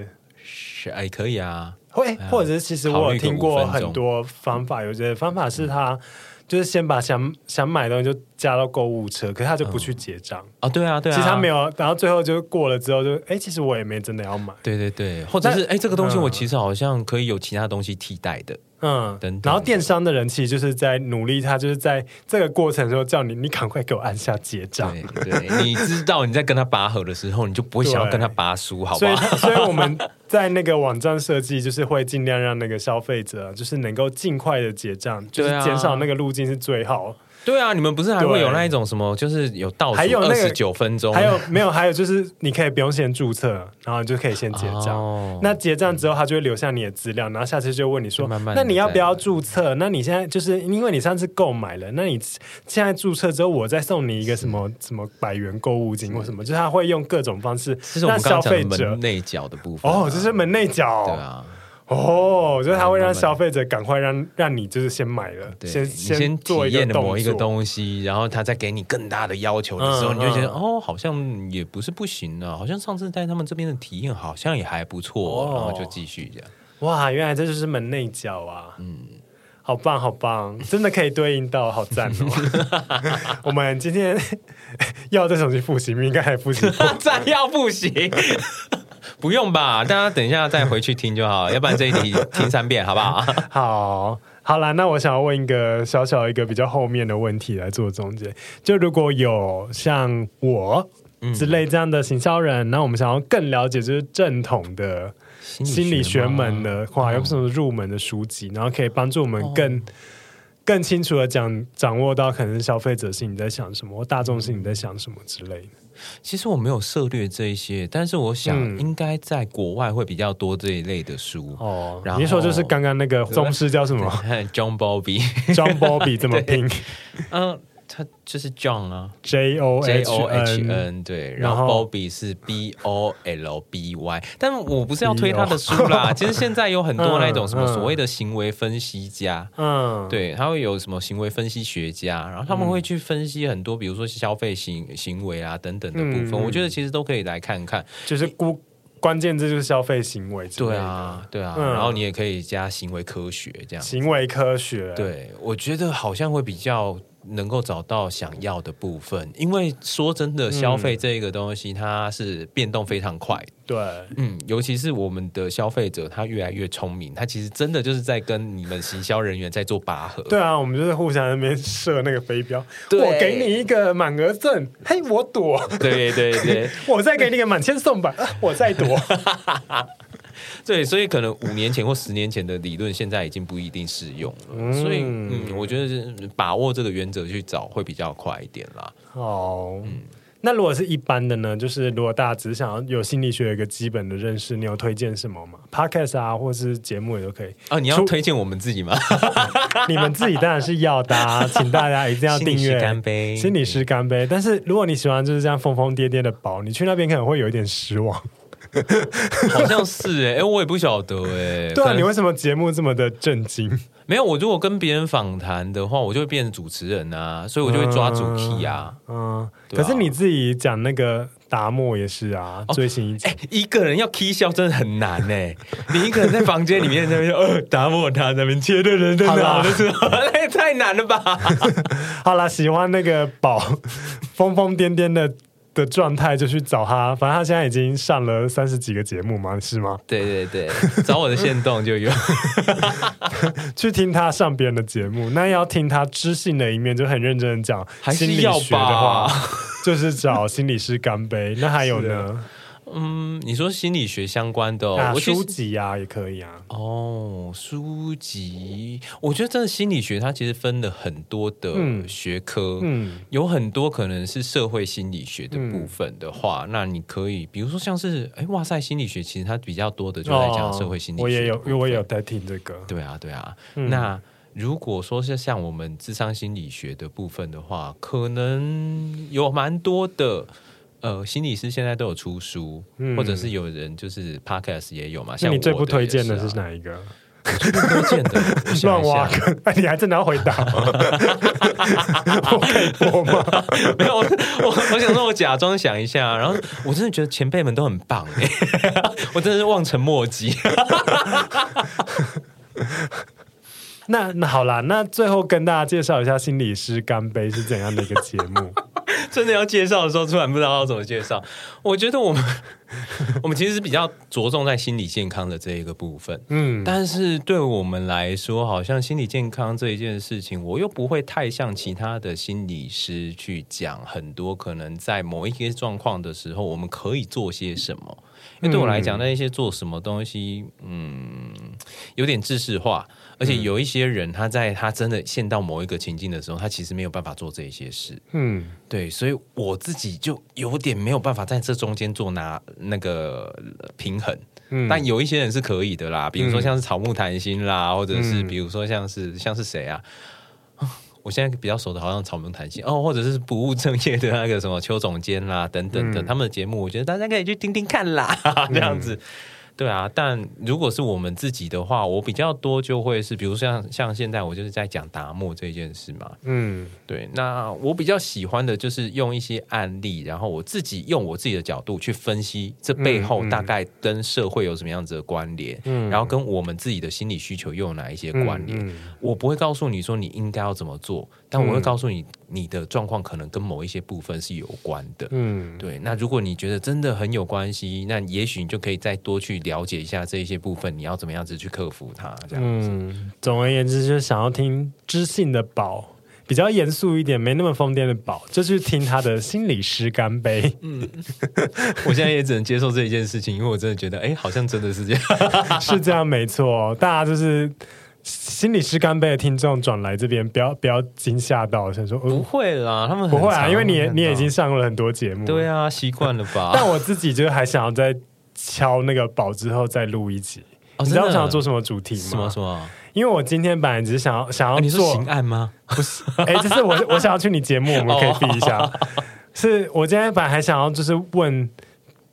是哎，可以啊。会，或者是其实我有听过很多方法，有些方法是他就是先把想想买的东西就加到购物车，可是他就不去结账啊。对啊，对啊。其实他没有，然后最后就过了之后就哎，其实我也没真的要买。对对对，或者是哎，这个东西我其实好像可以有其他东西替代的。嗯，等等，然后电商的人其实就是在努力，他就是在这个过程中叫你，你赶快给我按下结账。对，对你知道你在跟他拔河的时候，你就不会想要跟他拔输，好吧？所以，所以我们在那个网站设计，就是会尽量让那个消费者，就是能够尽快的结账，就是减少那个路径是最好。对啊，你们不是还会有那一种什么，就是有倒数二十九分钟，还有没有？还有就是你可以不用先注册，然后你就可以先结账。哦、那结账之后，他就会留下你的资料，然后下次就问你说：“慢慢那你要不要注册？”那你现在就是因为你上次购买了，那你现在注册之后，我再送你一个什么什么百元购物金或什么，就是他会用各种方式让消费者门内角的部分、啊。哦，这是门内角，对啊。哦，就是他会让消费者赶快让让你就是先买了，先先做体验的某一个东西，然后他再给你更大的要求的时候，嗯、你就觉得、嗯、哦，好像也不是不行啊，好像上次在他们这边的体验好像也还不错，哦、然后就继续这样。哇，原来这就是门内角啊！嗯，好棒好棒，真的可以对应到，好赞哦！我们今天 要再重新复习，应该还复习，再要复习。不用吧，大家等一下再回去听就好，要不然这一题听三遍好不好？好，好啦，那我想要问一个小小一个比较后面的问题来做总结，就如果有像我之类这样的行销人，那、嗯、我们想要更了解就是正统的心理学门的话，有什么入门的书籍，然后可以帮助我们更、哦、更清楚的讲掌握到可能消费者心里在想什么，或大众心里在想什么之类的。其实我没有涉猎这一些，但是我想应该在国外会比较多这一类的书哦。然后你说就是刚刚那个宗师叫什么？John Bowlby，John Bowlby 怎么 拼？嗯。他就是 John 啊，J O J O H N 对，然后 Bowlby 是 B O L B Y，但我不是要推他的书啦。其实现在有很多那种什么所谓的行为分析家，嗯，对，他会有什么行为分析学家，然后他们会去分析很多，比如说消费行行为啊等等的部分。我觉得其实都可以来看看，就是估关键字就是消费行为，对啊，对啊，然后你也可以加行为科学这样，行为科学，对，我觉得好像会比较。能够找到想要的部分，因为说真的，消费这个东西它是变动非常快。对，嗯，尤其是我们的消费者，他越来越聪明，他其实真的就是在跟你们行销人员在做拔河。对啊，我们就是互相在那边设那个飞镖，对我给你一个满额赠，嘿，我躲。对对对，我再给你个满千送吧，我再躲。对，所以可能五年前或十年前的理论，现在已经不一定适用了。嗯、所以，嗯，我觉得是把握这个原则去找会比较快一点啦。哦，嗯，那如果是一般的呢？就是如果大家只想要有心理学有一个基本的认识，你有推荐什么吗？Podcast 啊，或是节目也都可以。啊，你要推荐我们自己吗？你们自己当然是要的，啊，请大家一定要订阅。干杯，心理师干杯。但是如果你喜欢就是这样疯疯癫癫的宝，你去那边可能会有一点失望。好像是哎、欸，哎，我也不晓得哎、欸。对啊，你为什么节目这么的震惊？没有，我如果跟别人访谈的话，我就会变成主持人啊，所以我就会抓主题啊。嗯，嗯啊、可是你自己讲那个达摩也是啊，最新一集。哎，一个人要 k 笑真的很难呢。你一个人在房间里面那边，呃，达摩他那边切的人真的好的时候，太难了吧？好啦，喜欢那个宝疯疯癫癫的。的状态就去找他，反正他现在已经上了三十几个节目嘛，是吗？对对对，找我的线动就有，去听他上别人的节目，那要听他知性的一面，就很认真的讲心理学的话，就是找心理师干杯。那还有呢？嗯，你说心理学相关的、哦啊、书籍啊，也可以啊。哦，书籍，我觉得真的心理学它其实分了很多的学科，嗯，有很多可能是社会心理学的部分的话，嗯、那你可以，比如说像是，哎，哇塞，心理学其实它比较多的就在讲社会心理学、哦。我也有，因为我也有在听这个。对啊，对啊。嗯、那如果说是像我们智商心理学的部分的话，可能有蛮多的。呃，心理师现在都有出书，嗯、或者是有人就是 podcast 也有嘛。像你最不推荐的是哪一个？我最不推荐的乱挖坑，哎，你还真的要回答？我可以播吗？没有，我我，我想说，我假装想一下，然后我真的觉得前辈们都很棒哎，我真的是望尘莫及。那那好啦，那最后跟大家介绍一下《心理师干杯》是怎样的一个节目。真的要介绍的时候，突然不知道要怎么介绍。我觉得我们我们其实是比较着重在心理健康的这一个部分，嗯，但是对我们来说，好像心理健康这一件事情，我又不会太像其他的心理师去讲很多可能在某一些状况的时候，我们可以做些什么。因为对我来讲，那一些做什么东西，嗯，有点知识化。而且有一些人，他在他真的陷到某一个情境的时候，他其实没有办法做这一些事。嗯，对，所以我自己就有点没有办法在这中间做拿那个平衡。嗯，但有一些人是可以的啦，比如说像是草木谈心啦，或者是比如说像是像是谁啊？我现在比较熟的，好像草木谈心哦，或者是不务正业的那个什么邱总监啦等等的，他们的节目，我觉得大家可以去听听看啦，这样子。对啊，但如果是我们自己的话，我比较多就会是，比如像像现在我就是在讲达摩这件事嘛，嗯，对，那我比较喜欢的就是用一些案例，然后我自己用我自己的角度去分析这背后大概跟社会有什么样子的关联，嗯，然后跟我们自己的心理需求又有哪一些关联，嗯，我不会告诉你说你应该要怎么做。但我会告诉你，你的状况可能跟某一些部分是有关的。嗯，对。那如果你觉得真的很有关系，那也许你就可以再多去了解一下这一些部分，你要怎么样子去克服它。这样子。嗯，总而言之，就是想要听知性的宝，比较严肃一点，没那么疯癫的宝，就去听他的心理师干杯。嗯，我现在也只能接受这一件事情，因为我真的觉得，哎，好像真的是这样，是这样，没错。大家就是。心理师干杯的听众转来这边，不要不要惊吓到，想说、呃、不会啦，他们不会啊，因为你你也已经上了很多节目，对啊，习惯了吧？但我自己就是还想要再敲那个宝之后再录一集，哦、你知道我想要做什么主题吗？什么什么？因为我今天本来只是想要想要做、啊、你说刑案吗？不是，哎、欸，就是我我想要去你节目，我们可以比一下。哦、是我今天本来还想要就是问。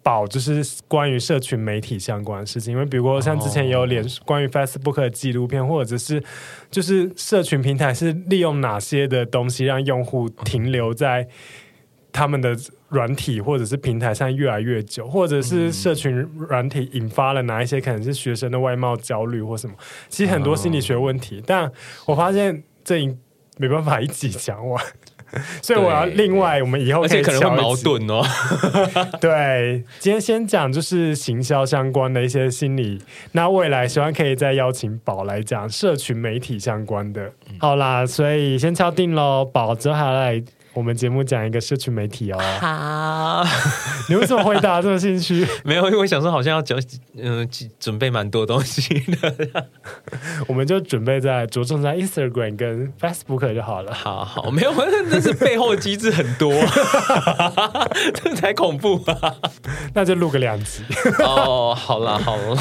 宝就是关于社群媒体相关的事情，因为比如说像之前有脸关于 Facebook 的纪录片，或者是就是社群平台是利用哪些的东西让用户停留在他们的软体或者是平台上越来越久，或者是社群软体引发了哪一些可能是学生的外貌焦虑或什么，其实很多心理学问题，但我发现这没办法一起讲完。所以我要另外，我们以后可以可能会矛盾哦。对，今天先讲就是行销相关的一些心理，那未来希望可以再邀请宝来讲社群媒体相关的。好啦，所以先敲定喽，宝之后还要来。我们节目讲一个社群媒体哦。好，你为什么回答这么兴趣？没有，因为我想说好像要讲，嗯、呃，准备蛮多东西的。我们就准备在着重在 Instagram 跟 Facebook 就好了。好好，没有，那是背后机制很多，这才恐怖啊！那就录个两集。哦，好了好了，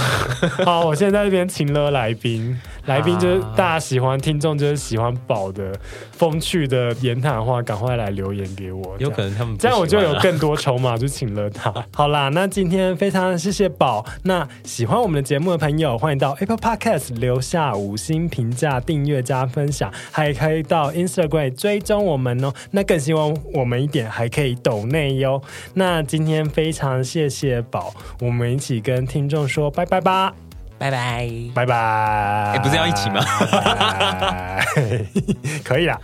好，我现在在这边请了来宾。来宾就是大家喜欢，听众就是喜欢宝的风趣的言谈话，赶快来留言给我。有可能他们这样我就有更多筹码，就请了他。好啦，那今天非常谢谢宝。那喜欢我们的节目的朋友，欢迎到 Apple Podcast 留下五星评价、订阅加分享，还可以到 Instagram 追踪我们哦。那更希望我们一点还可以抖内哟。那今天非常谢谢宝，我们一起跟听众说拜拜吧。拜拜，拜拜。哎，不是要一起吗？可以啦。